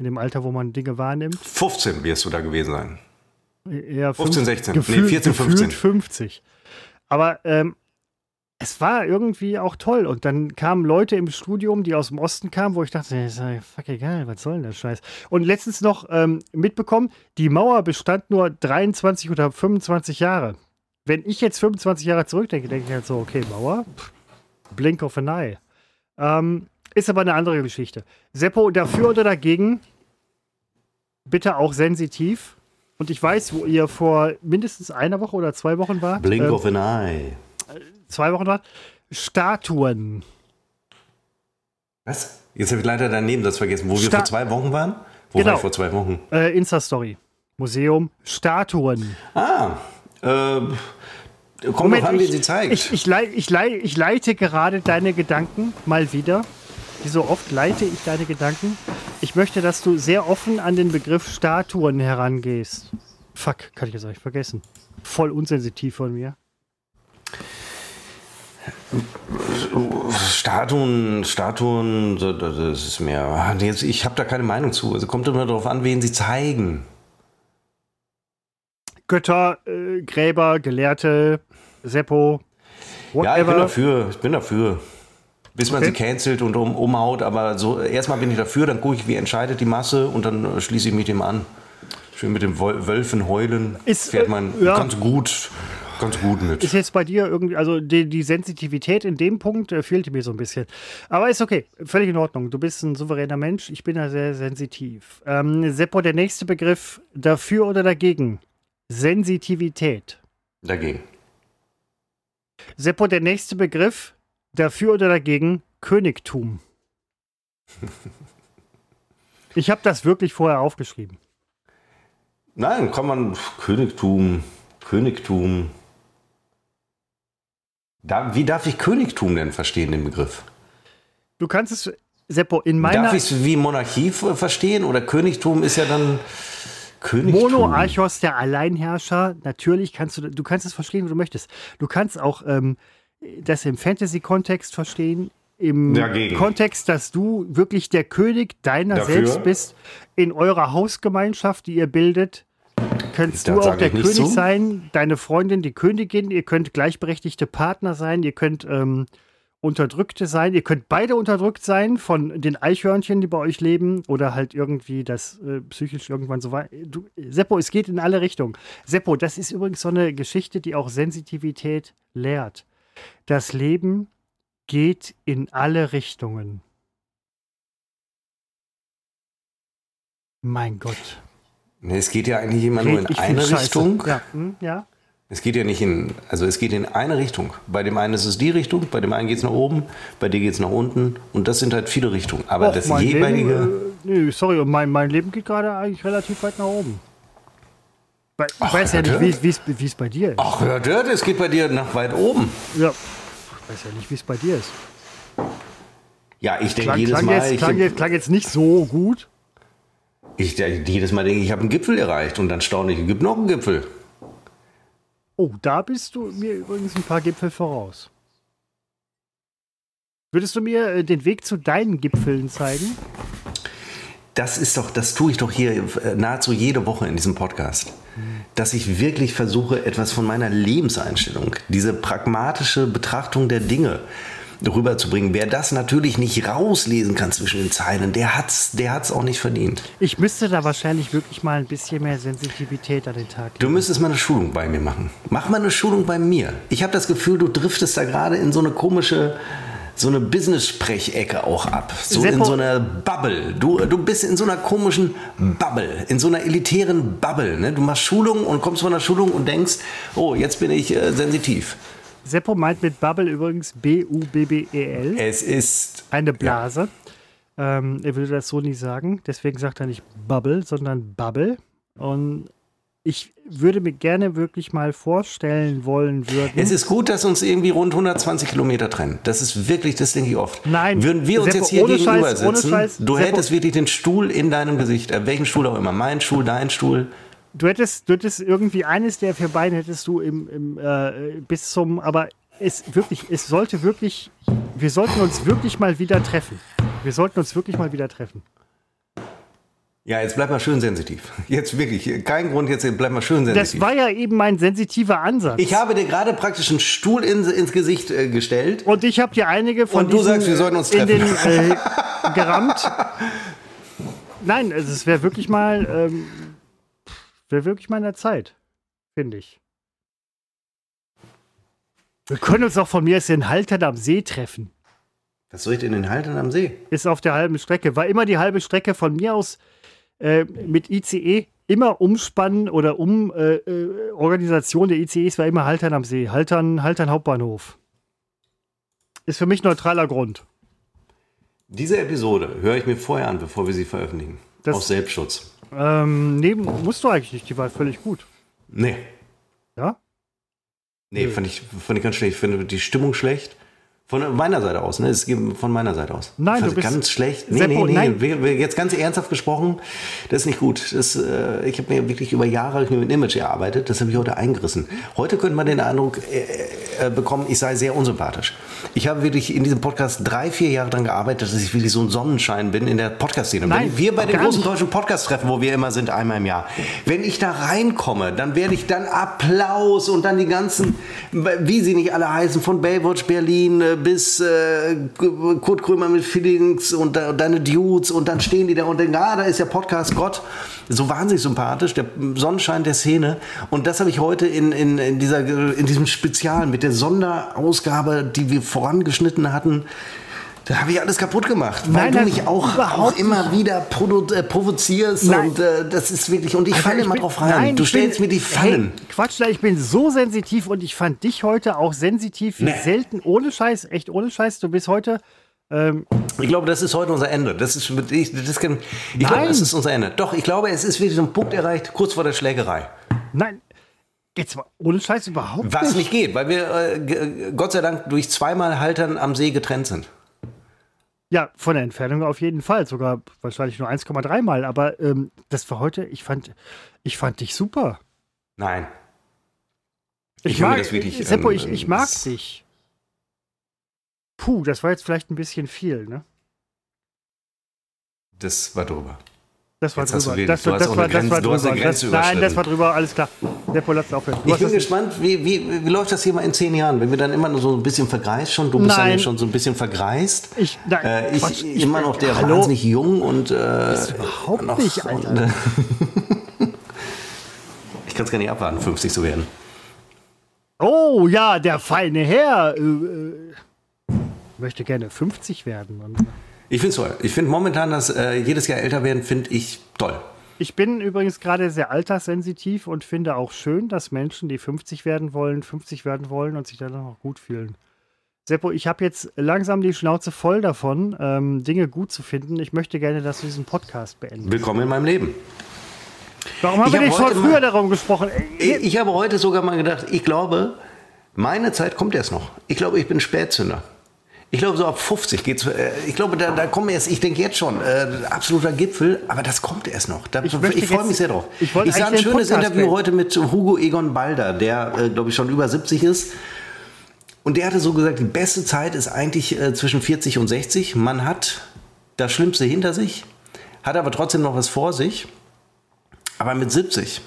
in dem Alter, wo man Dinge wahrnimmt, 15 wirst du da gewesen sein. eher 15, fünf- 16. Nee, Gefühlt, 14, gefühlt 15. 50. Aber ähm, es war irgendwie auch toll. Und dann kamen Leute im Studium, die aus dem Osten kamen, wo ich dachte, das ist fuck egal, was soll denn das Scheiß? Und letztens noch ähm, mitbekommen, die Mauer bestand nur 23 oder 25 Jahre. Wenn ich jetzt 25 Jahre zurückdenke, denke ich halt so, okay, Mauer, pff, blink of an eye. Ähm, ist aber eine andere Geschichte. Seppo, dafür oder dagegen? Bitte auch sensitiv. Und ich weiß, wo ihr vor mindestens einer Woche oder zwei Wochen wart. Blink ähm, of an eye. zwei Wochen wart. Statuen. Was? Jetzt habe ich leider deinen Nebensatz vergessen. Wo wir Sta- vor zwei Wochen waren? Wo Genau. war ich vor zwei Wochen? Äh, Insta-Story. Museum. Statuen. Ah, äh, kommt noch an, wie sie zeigt. Ich, ich, ich, ich leite gerade deine Gedanken mal wieder. Wie so oft leite ich deine Gedanken. Ich möchte, dass du sehr offen an den Begriff Statuen herangehst. Fuck, kann ich jetzt eigentlich vergessen. Voll unsensitiv von mir. Statuen, Statuen, das ist mir. ah, Jetzt, ich habe da keine Meinung zu. Also kommt immer darauf an, wen sie zeigen. Götter, äh, Gräber, Gelehrte, Seppo, Ja, ich bin whatever. dafür. Ich bin dafür. Bis man Okay. sie cancelt und um, umhaut, aber so erstmal bin ich dafür, dann gucke ich, wie entscheidet die Masse und dann äh, schließe ich mich dem an. Schön mit Wol- Wölfen heulen. Ist, fährt äh, man ja. ganz gut, ganz gut mit. Ist jetzt bei dir irgendwie, also die, die Sensitivität in dem Punkt äh, fehlte mir so ein bisschen. Aber ist okay, völlig in Ordnung. Du bist ein souveräner Mensch, ich bin da sehr sensitiv. Ähm, Seppo, der nächste Begriff, dafür oder dagegen? Sensitivität. Dagegen. Seppo, der nächste Begriff, dafür oder dagegen? Königtum. [laughs] Ich habe das wirklich vorher aufgeschrieben. Nein, kann man Königtum, Königtum. Da, wie darf ich Königtum denn verstehen, den Begriff? Du kannst es, Seppo, in meiner darf ich es wie Monarchie verstehen? Oder Königtum ist ja dann Königtum. Monoarchos, der Alleinherrscher, natürlich kannst du, du kannst es verstehen, wie du möchtest. Du kannst auch ähm, das im Fantasy-Kontext verstehen, im Dagegen. Kontext, dass du wirklich der König deiner Dafür? selbst bist, in eurer Hausgemeinschaft, die ihr bildet. Könntest du auch der König zu. sein, deine Freundin die Königin, ihr könnt gleichberechtigte Partner sein, ihr könnt ähm, Unterdrückte sein, ihr könnt beide unterdrückt sein von den Eichhörnchen, die bei euch leben oder halt irgendwie das äh, psychisch irgendwann so weit. Du, Seppo, es geht in alle Richtungen. Seppo, das ist übrigens so eine Geschichte, die auch Sensitivität lehrt. Das Leben geht in alle Richtungen. Mein Gott. Es geht ja eigentlich immer nur Red in ich viel eine. Richtung. Ja, hm, ja. Es geht ja nicht in, also es geht in eine Richtung. Bei dem einen ist es die Richtung, bei dem einen geht es nach oben, bei dir geht es nach unten und das sind halt viele Richtungen. Aber Och, das jeweilige. Leben, äh, nee, sorry, mein, mein Leben geht gerade eigentlich relativ weit nach oben. Ich Ach, weiß ja nicht, wie es bei dir ist. Ach, hört, hört, es geht bei dir nach weit oben. Ja, ich weiß ja nicht, wie es bei dir ist. Ja, ich denke jedes klang Mal. Jetzt, klang, jetzt, klang jetzt nicht so gut. Ich, jedes Mal denke ich, ich habe einen Gipfel erreicht und dann staune ich, es gibt noch einen Gipfel. Oh, da bist du mir übrigens ein paar Gipfel voraus. Würdest du mir äh, den Weg zu deinen Gipfeln zeigen? Das ist doch, das tue ich doch hier äh, nahezu jede Woche in diesem Podcast. Dass ich wirklich versuche, etwas von meiner Lebenseinstellung, diese pragmatische Betrachtung der Dinge, rüberzubringen. Wer das natürlich nicht rauslesen kann zwischen den Zeilen, der hat's, der hat's auch nicht verdient. Ich müsste da wahrscheinlich wirklich mal ein bisschen mehr Sensitivität an den Tag legen. Du müsstest mal eine Schulung bei mir machen. Mach mal eine Schulung bei mir. Ich habe das Gefühl, du driftest da gerade in so eine komische so eine Business-Sprechecke auch ab. So Seppo. in so einer Bubble. Du, du bist in so einer komischen Bubble, in so einer elitären Bubble. Ne? Du machst Schulung und kommst von der Schulung und denkst, oh, jetzt bin ich äh, sensitiv. Seppo meint mit Bubble übrigens B-U-B-B-E-L. Es ist eine Blase. Ja. Ähm, er würde das so nie sagen. Deswegen sagt er nicht Bubble, sondern Bubble. Und ich würde mir gerne wirklich mal vorstellen wollen würden. Es ist gut, dass uns irgendwie rund 120 Kilometer trennen. Das ist wirklich, das denke ich oft. Nein. Würden wir uns Seppo, jetzt hier gegenüber Scheiß, sitzen, Scheiß, du Seppo. hättest wirklich den Stuhl in deinem Gesicht. Äh, welchen Stuhl auch immer. Mein Stuhl, dein Stuhl. Du hättest, du hättest irgendwie eines der vier Beine hättest du im, im äh, bis zum, aber es wirklich, es sollte wirklich, wir sollten uns wirklich mal wieder treffen. Wir sollten uns wirklich mal wieder treffen. Ja, jetzt bleib mal schön sensitiv. Jetzt wirklich, kein Grund, jetzt bleib mal schön sensitiv. Das war ja eben mein sensitiver Ansatz. Ich habe dir gerade praktisch einen Stuhl in, ins Gesicht äh, gestellt. Und ich habe dir einige von Und du sagst, wir sollten uns treffen. In den, äh, gerammt. Nein, also es wäre wirklich mal, ähm, wäre wirklich mal in der Zeit, finde ich. Wir können uns auch von mir aus in Haltern am See treffen. Was soll ich denn in Haltern am See? Ist auf der halben Strecke. War immer die halbe Strecke von mir aus äh, mit ICE immer umspannen oder um äh, äh, Organisation der ICEs war immer Haltern am See. Haltern, Haltern Hauptbahnhof. Ist für mich neutraler Grund. Diese Episode höre ich mir vorher an, bevor wir sie veröffentlichen. Das, Aus Selbstschutz. Ähm, nee, musst du eigentlich nicht. Die war völlig gut. Nee. Ja? Nee, nee. Fand, ich, fand ich ganz schlecht. Ich finde die Stimmung schlecht. Von meiner Seite aus, ne? Es geht von meiner Seite aus. Nein, du bist ganz schlecht. Nee, Seppo, nee, nee. Nein. Wir, wir, jetzt ganz ernsthaft gesprochen, das ist nicht gut. Das, äh, ich habe mir wirklich über Jahre mit einem Image erarbeitet. Das habe ich heute eingerissen. Heute könnte man den Eindruck äh, äh, bekommen, ich sei sehr unsympathisch. Ich habe wirklich in diesem Podcast drei, vier Jahre daran gearbeitet, dass ich wirklich so ein Sonnenschein bin in der Podcast-Szene. Wenn wir bei den großen nicht. deutschen Podcast-Treffen, wo wir immer sind, einmal im Jahr, wenn ich da reinkomme, dann werde ich dann Applaus und dann die ganzen, wie sie nicht alle heißen, von Baywatch Berlin äh, bis äh, Kurt Krömer mit Feelings und, und deine Dudes und dann stehen die da und denken, ah, da ist ja Podcast Gott. So wahnsinnig sympathisch, der Sonnenschein der Szene. Und das habe ich heute in, in, in, dieser, in diesem Spezial mit der Sonderausgabe, die wir vorangeschnitten hatten, da habe ich alles kaputt gemacht, weil Nein, du mich auch, auch immer wieder äh, provozierst Nein. und äh, das ist wirklich und ich also falle immer drauf rein. Nein, du stellst bin, mir die Fallen. Hey, Quatsch, ich bin so sensitiv und ich fand dich heute auch sensitiv nee. selten ohne Scheiß, echt ohne Scheiß. Du bist heute ähm, ich glaube, das ist heute unser Ende. Das ist, ich, das kann, ich glaube, das ist unser Ende. Doch, ich glaube, es ist wirklich so ein Punkt erreicht, kurz vor der Schlägerei. Nein, Jetzt mal ohne Scheiß überhaupt Was nicht. Was nicht geht, weil wir äh, Gott sei Dank durch zweimal Haltern am See getrennt sind. Ja, von der Entfernung auf jeden Fall, sogar wahrscheinlich nur 1,3 Mal. Aber ähm, das war heute, ich fand, ich fand dich super. Nein. Ich, ich mag, das wirklich, Seppo, ähm, ich, ich mag dich. Puh, das war jetzt vielleicht ein bisschen viel, ne? Das war drüber. Das war Jetzt drüber. Das, das, war, das war drüber. Das, nein, das war drüber, alles klar. Der Polatz aufhört. Ich bin gespannt, wie, wie, wie läuft das hier mal in zehn Jahren, wenn wir dann immer nur so ein bisschen vergreist schon. Du bist nein. dann ja schon so ein bisschen vergreist. Ich, nein, äh, ich, Quatsch, ich immer noch der hallo? wahnsinnig jung und. Äh, das ist überhaupt noch, nicht, Alter. Und, äh, [laughs] ich kann es gar nicht abwarten, 50 zu werden. Oh ja, der feine Herr. Äh, äh möchte gerne 50 werden. Ich finde es toll. Ich finde momentan, dass äh, jedes Jahr älter werden, finde ich toll. Ich bin übrigens gerade sehr alterssensitiv und finde auch schön, dass Menschen, die 50 werden wollen, 50 werden wollen und sich dann auch gut fühlen. Seppo, ich habe jetzt langsam die Schnauze voll davon, ähm, Dinge gut zu finden. Ich möchte gerne, dass du diesen Podcast beendest. Willkommen in meinem Leben. Warum haben Ich wir nicht schon früher darum gesprochen? Ich, ich habe heute sogar mal gedacht, ich glaube, meine Zeit kommt erst noch. Ich glaube, ich bin Spätzünder. Ich glaube, so ab 50 geht's. Äh, ich glaube, da, da kommen wir jetzt, ich denke jetzt schon, äh, absoluter Gipfel, aber das kommt erst noch. Da, Ich ich freue mich sehr drauf. ich ich sah ein schönes Podcast Interview beenden. heute mit Hugo Egon Balder, der, äh, glaube ich, schon über 70 ist. Und der hatte so gesagt, die beste Zeit ist eigentlich äh, zwischen 40 und 60. Man hat das Schlimmste hinter sich, hat aber trotzdem noch was vor sich. Aber mit 70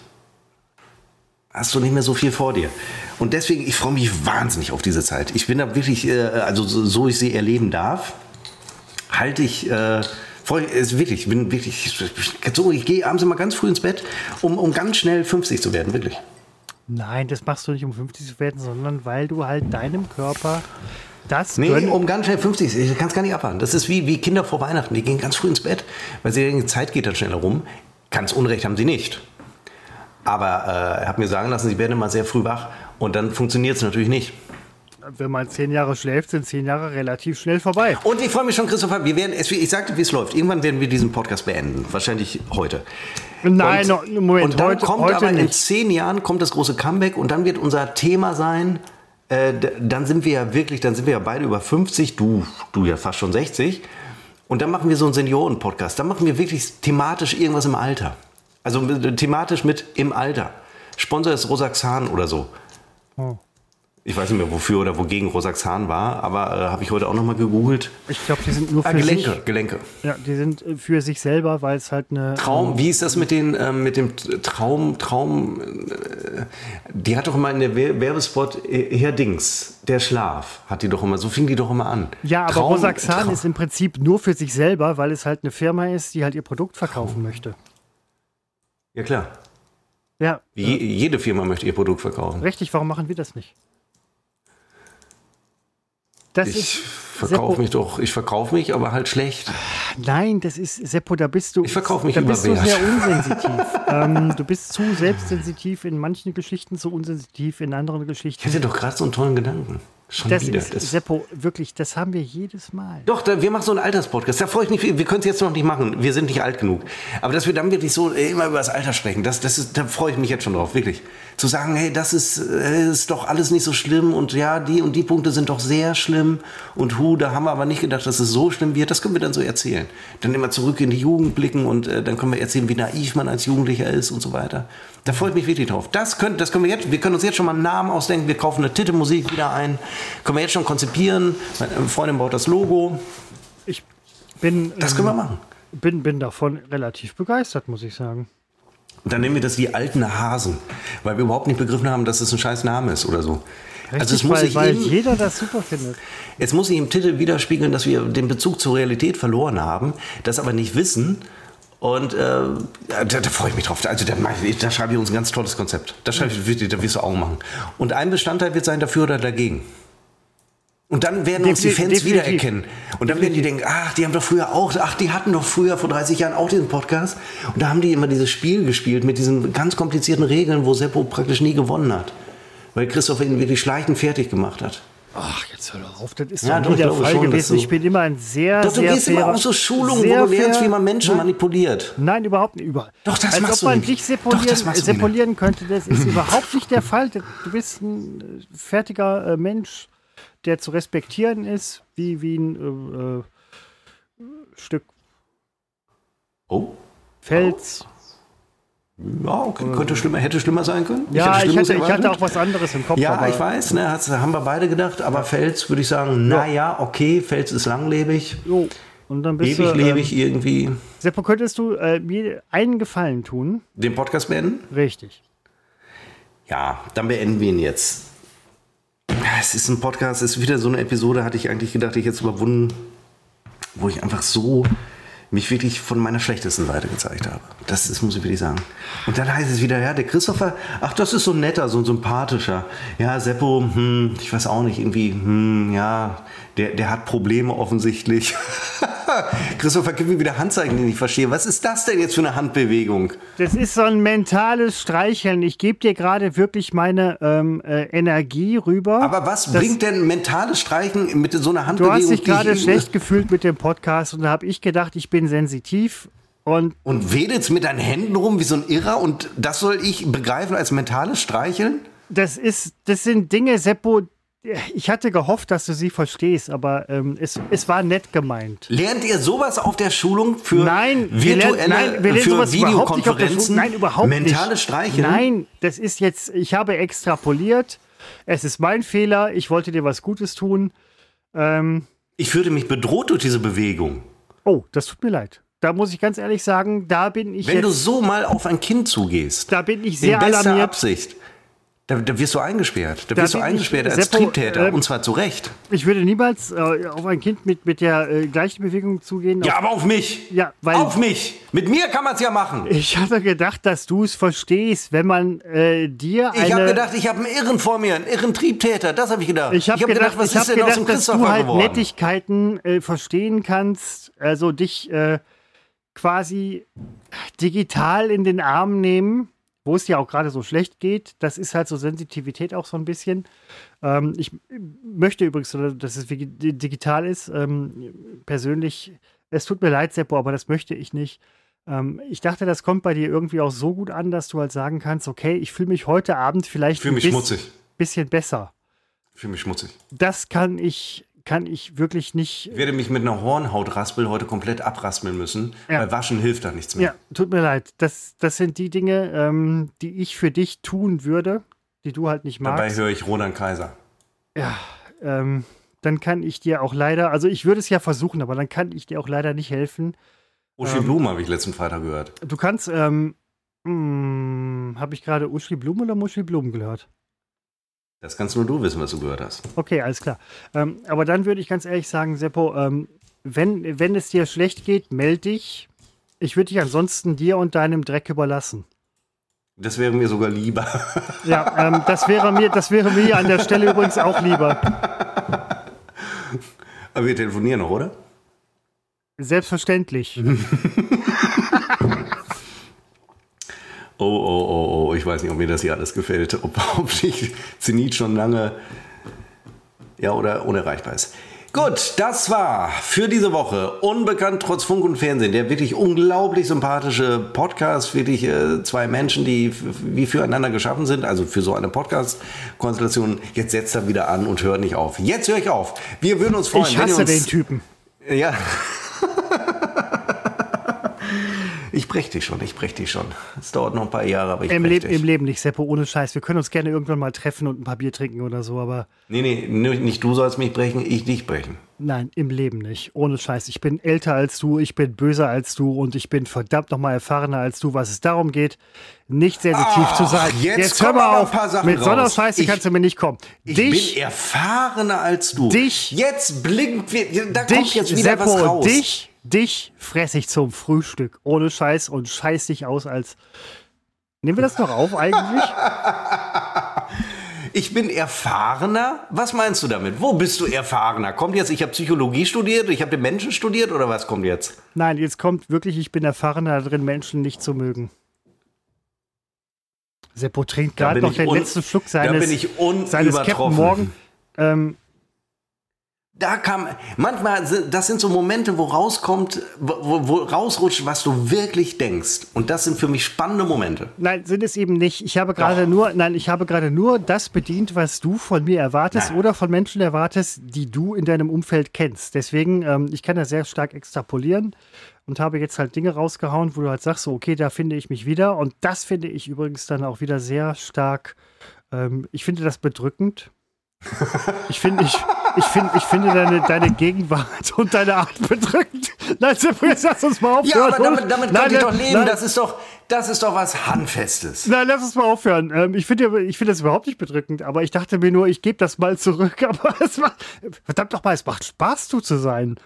hast du nicht mehr so viel vor dir. Und deswegen, ich freue mich wahnsinnig auf diese Zeit. Ich bin da wirklich, äh, also so, so ich sie erleben darf, halte ich, äh, ist wirklich, ich bin wirklich, so, ich gehe abends immer ganz früh ins Bett, um, um ganz schnell 50 zu werden, wirklich. Nein, das machst du nicht, um 50 zu werden, sondern weil du halt deinem Körper das Nee, gönnen- um ganz schnell 50, ich kann es gar nicht abwarten. Das ist wie, wie Kinder vor Weihnachten, die gehen ganz früh ins Bett, weil sie denken, die Zeit geht dann schneller rum. Ganz Unrecht haben sie nicht. Aber äh, er hat mir sagen lassen, sie werden immer sehr früh wach und dann funktioniert es natürlich nicht. Wenn man zehn Jahre schläft, sind zehn Jahre relativ schnell vorbei. Und ich freue mich schon, Christopher, wir werden, ich sagte, wie es läuft. Irgendwann werden wir diesen Podcast beenden. Wahrscheinlich heute. Nein, und, no, Moment, und dann heute, kommt heute aber in nicht. zehn Jahren kommt das große Comeback und dann wird unser Thema sein, äh, dann sind wir ja wirklich, dann sind wir ja beide über 50, du, du ja fast schon 60. Und dann machen wir so einen Senioren-Podcast. Dann machen wir wirklich thematisch irgendwas im Alter. Also mit- thematisch mit im Alter. Sponsor ist Rosaxan oder so. Oh. Ich weiß nicht mehr, wofür oder wogegen Rosaxan war, aber äh, habe ich heute auch nochmal gegoogelt. Ich glaube, die sind nur Ah, für Gelenke, sich. Gelenke. Ja, die sind äh, für sich selber, weil es halt eine. Traum, wie ist das mit, den, ähm, mit dem Traum, Traum, äh, die hat doch immer in der Wer- Werbespot, äh, Herr Dings, der Schlaf, hat die doch immer, so fing die doch immer an. Ja, aber Traum- Rosaxan Traum- ist im Prinzip nur für sich selber, weil es halt eine Firma ist, die halt ihr Produkt verkaufen möchte. Ja klar, Ja, je, jede Firma möchte ihr Produkt verkaufen. richtig, warum machen wir das nicht? Das Ich verkaufe mich doch, ich verkaufe mich, aber halt schlecht. Nein, das ist, Seppo, da bist du. Ich verkaufe mich Da bist du sehr unsensitiv. [laughs] ähm, du bist zu selbstsensitiv in manchen Geschichten, zu unsensitiv in anderen Geschichten. Ich hatte doch gerade so einen tollen Gedanken. Schon Das wieder. ist, Das- Seppo, wirklich, das haben wir jedes Mal. Doch, da, wir machen so einen Alterspodcast. Da freue ich mich. Wir können es jetzt noch nicht machen. Wir sind nicht alt genug. Aber dass wir dann wirklich so äh, immer über das Alter sprechen, das, das ist, da freue ich mich jetzt schon drauf, wirklich. Zu sagen, hey, das ist, äh, ist doch alles nicht so schlimm und ja, die und die Punkte sind doch sehr schlimm und hu, da haben wir aber nicht gedacht, dass es so schlimm wird. Das können wir dann so erzählen. Dann immer zurück in die Jugend blicken und äh, dann können wir erzählen, wie naiv man als Jugendlicher ist und so weiter. Da freue ich mich wirklich drauf. Das, könnt, das können wir jetzt, wir können uns jetzt schon mal einen Namen ausdenken. Wir kaufen eine Titte-Musik wieder ein. Können wir jetzt schon konzipieren. Meine Freundin baut das Logo. Ich bin, Das können wir machen. bin, bin davon relativ begeistert, muss ich sagen. Und dann nennen wir das die alten Hasen, weil wir überhaupt nicht begriffen haben, dass es ein scheiß Name ist oder so. also es muss, weil, sich weil eben, jeder das super findet. es muss sich im Titel widerspiegeln, dass wir den Bezug zur Realität verloren haben, das aber nicht wissen. Und äh, da, da freue ich mich drauf. Also da, ich- da schreibe ich uns ein ganz tolles Konzept. Das schreibe ich, da wirst du auch machen. Und ein Bestandteil wird sein dafür oder dagegen. Und dann werden uns die Fans definitiv. wiedererkennen. Und dann werden die denken, ach, die haben doch früher auch, ach, die hatten doch früher vor 30 Jahren auch diesen Podcast. Und da haben die immer dieses Spiel gespielt mit diesen ganz komplizierten Regeln, wo Seppo praktisch nie gewonnen hat. Weil Christoph ihn wirklich schleichend fertig gemacht hat. Ach, jetzt hör doch auf, das ist Ja, doch doch, der Fall schon, gewesen. Ich bin immer ein sehr, Doch, du sehr gehst immer fairer- auf so Schulungen, wo du lernst, wie man Menschen Nein, manipuliert. Nein, überhaupt nicht. Über. Doch, das Als machst ob du man nicht. dich Doch, sepolieren, könnte, das ist [laughs] überhaupt nicht der Fall. Du bist ein fertiger äh, Mensch, der zu respektieren ist, wie, wie ein äh, äh, Stück Oh. Fels. Ja, okay. könnte schlimmer, hätte schlimmer sein können. Ja, ich, Schlimmes hatte, ich hatte auch was anderes im Kopf. Ja, ich weiß, ne, haben wir beide gedacht, aber Fels würde ich sagen, naja, okay, Fels ist langlebig, Jo. Und dann bist ewig du. lebig Ähm, irgendwie. Seppo, könntest du äh, mir einen Gefallen tun? Den Podcast beenden? Richtig. Ja, dann beenden wir ihn jetzt. Es ist ein Podcast, es ist wieder so eine Episode, hatte ich eigentlich gedacht, ich jetzt überwunden, wo ich einfach so mich wirklich von meiner schlechtesten Seite gezeigt habe. Das ist, muss ich wirklich sagen. Und dann heißt es wieder, ja, der Christopher, ach, das ist so ein netter, so ein sympathischer. Ja, Seppo, hm, ich weiß auch nicht, irgendwie, hm, ja, der, der hat Probleme offensichtlich. [laughs] Christopher, gib mir wieder Handzeichen, die ich nicht verstehe. Was ist das denn jetzt für eine Handbewegung? Das ist so ein mentales Streicheln. Ich gebe dir gerade wirklich meine ähm, äh, Energie rüber. Aber was bringt denn mentales Streichen mit so einer Du Handbewegung? hast dich gerade schlecht gefühlt mit dem Podcast und da habe ich gedacht, ich bin sensitiv. Und Und wedelst mit deinen Händen rum wie so ein Irrer und das soll ich begreifen als mentales Streicheln? das ist, das sind Dinge, Seppo, ich hatte gehofft, dass du sie verstehst, aber ähm, es, es war nett gemeint. Lernt ihr sowas auf der Schulung für Nein, wir lernen- virtuelle, nein, wir lernen für überhaupt der Schule. Videokonferenzen? Nein, überhaupt nicht. Mentales Streicheln? Nein, das ist jetzt, ich habe extrapoliert. Es ist mein Fehler. Ich wollte dir was Gutes tun. Ähm, Ich fühlte mich bedroht durch diese Bewegung. oh, das tut mir leid. Da muss ich ganz ehrlich sagen, da bin ich Wenn du jetzt, so mal auf ein Kind zugehst, da bin ich in sehr bester alarmiert. Absicht, da, da wirst du eingesperrt. Da, Da wirst du bin ich- eingesperrt als Seppo, Triebtäter. äh, und zwar zu Recht. Ich würde niemals äh, auf ein Kind mit, mit der äh, gleichen Bewegung zugehen. Ja, Auf- aber auf mich. Ja, weil- auf mich. Mit mir kann man es ja machen. Ich hatte gedacht, dass du es verstehst, wenn man äh, dir eine. Ich habe gedacht, ich habe einen Irren vor mir, einen irren Triebtäter. Das habe ich gedacht. Ich habe hab gedacht, was ich ist denn aus gedacht dem dass du Christopher halt geworden? Nettigkeiten äh, verstehen kannst, also dich äh, quasi digital in den Arm nehmen, wo es ja auch gerade so schlecht geht. Das ist halt so Sensitivität auch so ein bisschen. Ähm, ich möchte übrigens, dass es digital ist. Ähm, persönlich, es tut mir leid, Seppo, aber das möchte ich nicht. Ähm, ich dachte, das kommt bei dir irgendwie auch so gut an, dass du halt sagen kannst, okay, ich fühle mich heute Abend vielleicht ein schmutzig. bisschen besser. Ich fühle mich schmutzig. Das kann ich, kann ich wirklich nicht. Ich werde mich mit einer Hornhautraspel heute komplett abraspeln müssen, Ja. weil waschen hilft da nichts mehr. Ja, tut mir leid. Das, das sind die Dinge, ähm, die ich für dich tun würde, die du halt nicht Dabei magst. höre ich Roland Kaiser. Ja, ähm, dann kann ich dir auch leider, also ich würde es ja versuchen, aber dann kann ich dir auch leider nicht helfen. Uschi Ähm. Blum habe ich letzten Freitag gehört. Du kannst, ähm, habe ich gerade Uschi Blum oder Muschi Blum gehört? Das kannst nur du wissen, was du gehört hast. Okay, alles klar. Ähm, aber dann würde ich ganz ehrlich sagen, Seppo, ähm, wenn, wenn es dir schlecht geht, meld dich. Ich würde dich ansonsten dir und deinem Dreck überlassen. Das wäre mir sogar lieber. [laughs] Ja, ähm, das, wäre mir, das wäre mir an der Stelle übrigens auch lieber. Aber wir telefonieren noch, oder? Selbstverständlich. [laughs] Oh, oh, oh, oh, ich weiß nicht, ob mir das hier alles gefällt. [laughs] Ob, ob sich Zenit schon lange ja oder unerreichbar ist. Gut, das war für diese Woche Unbekannt trotz Funk und Fernsehen. Der wirklich unglaublich sympathische Podcast. Wirklich äh, zwei Menschen, die wie füreinander geschaffen sind. Also für so eine Podcast-Konstellation. Jetzt setzt er wieder an und hört nicht auf. Jetzt höre ich auf. Wir würden uns freuen, Ich wenn ihr hasse uns den Typen. ja. Ich brech dich schon, ich brech dich schon. Es dauert noch ein paar Jahre, aber ich Im, brech Leb dich. Im Leben nicht, Seppo, ohne Scheiß. Wir können uns gerne irgendwann mal treffen und ein paar Bier trinken oder so, aber Nee, nee, nicht du sollst mich brechen, ich dich brechen. nein, im Leben nicht. Ohne Scheiß. Ich bin älter als du, ich bin böser als du und ich bin verdammt nochmal erfahrener als du, was es darum geht, nicht sensitiv Ach, zu sein. jetzt hör kommen mal aber ein auf. paar Sachen Mit so einer raus. Scheiße Ich- kannst du mir nicht kommen. Ich dich, bin erfahrener als du. Dich- Jetzt blinkt, wir- da kommt dich, jetzt wieder was Seppo, raus. dich, dich fress ich zum Frühstück. Ohne Scheiß und scheiß dich aus als. Nehmen wir das noch auf eigentlich? [laughs] Ich bin erfahrener? Was meinst du damit? Wo bist du erfahrener? Kommt jetzt, ich habe Psychologie studiert, ich habe den Menschen studiert oder was kommt jetzt? Nein, jetzt kommt wirklich, ich bin erfahrener darin, Menschen nicht zu mögen. Seppo trinkt gerade noch den letzten Schluck seines, seines Captain. Morgan. Ähm, Da kam, manchmal, das sind so Momente, wo rauskommt, wo, wo- wo rausrutscht, was du wirklich denkst. Und das sind für mich spannende Momente. nein, sind es eben nicht. Ich habe gerade nur, nein, ich habe gerade nur das bedient, was du von mir erwartest Nein. oder von Menschen erwartest, die du in deinem Umfeld kennst. Deswegen, ähm, ich kann da sehr stark extrapolieren und habe jetzt halt Dinge rausgehauen, wo du halt sagst, so, okay, da finde ich mich wieder. Und das finde ich übrigens dann auch wieder sehr stark. Ähm, ich finde das bedrückend. Ich finde, ich, ich finde, ich finde deine, deine Gegenwart und deine Art bedrückend. Nein, jetzt lass uns mal aufhören. Ja, aber damit, damit nein, könnt ihr doch leben. Nein, Das ist doch, das ist doch was Handfestes. nein, lass uns mal aufhören. Ähm, ich finde ich finde das überhaupt nicht bedrückend, aber ich dachte mir nur, ich gebe das mal zurück. [laughs] Aber es macht, verdammt doch mal, es macht Spaß, du zu sein.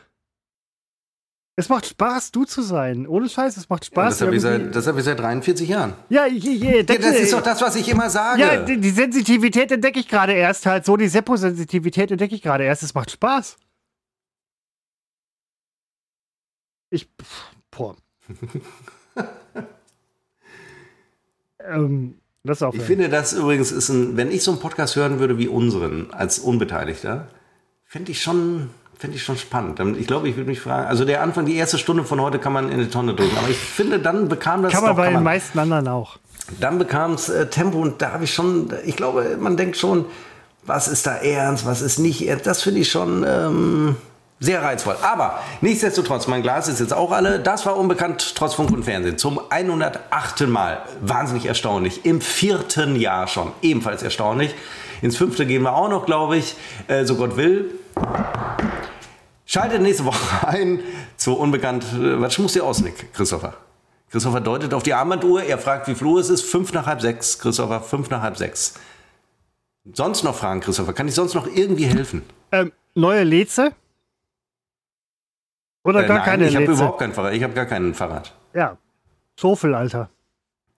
Es macht Spaß, du zu sein. Ohne Scheiß, es macht Spaß. Das habe ich, seit- das hab ich seit 43 Jahren. ja, je, je, Ja, das ist doch das, was ich immer sage. Ja, die, die Sensitivität entdecke ich gerade erst halt. So, die Seppo-Sensitivität entdecke ich gerade erst. Es macht Spaß. Ich. Boah. [laughs] ähm, lass aufhören. Ich finde, das übrigens ist ein, wenn ich so einen Podcast hören würde wie unseren, als Unbeteiligter, fände ich schon, Finde ich schon spannend. Ich glaube, ich würde mich fragen, also der Anfang, die erste Stunde von heute kann man in die Tonne drücken. Aber ich finde, dann bekam das. Kann man doch, bei kann den man, meisten anderen auch. Dann bekam es äh, Tempo und da habe ich schon, ich glaube, man denkt schon, was ist da ernst, was ist nicht ernst. Das finde ich schon ähm, sehr reizvoll. Aber nichtsdestotrotz, mein Glas ist jetzt auch alle. Das war unbekannt trotz Funk und Fernsehen. Zum 108. Mal. Wahnsinnig erstaunlich. Im vierten Jahr schon. Ebenfalls erstaunlich. Ins fünfte gehen wir auch noch, glaube ich. Äh, so Gott will. Schaltet nächste Woche [laughs] ein zu Unbekannt. Was schmust ihr aus, Nick, Christopher? Christopher deutet auf die Armbanduhr. Er fragt, wie Uhr es ist. Fünf nach halb sechs. Christopher, fünf nach halb sechs. Sonst noch Fragen, Christopher? Kann ich sonst noch irgendwie helfen? Ähm, neue Leze? Oder äh, gar nein, keine Ich habe überhaupt kein Fahrrad. Ich habe gar kein Fahrrad. Ja. So viel, Alter.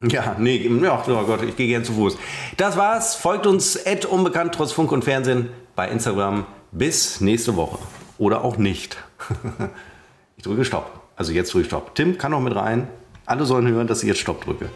Ja, nee, ja, oh Gott, ich gehe gern zu Fuß. Das war's. Folgt uns unbekannt trotz Funk und Fernsehen bei Instagram. Bis nächste Woche. Oder auch nicht. [laughs] ich drücke Stopp. Also jetzt drücke ich Stopp. Tim kann noch mit rein. Alle sollen hören, dass ich jetzt Stopp drücke.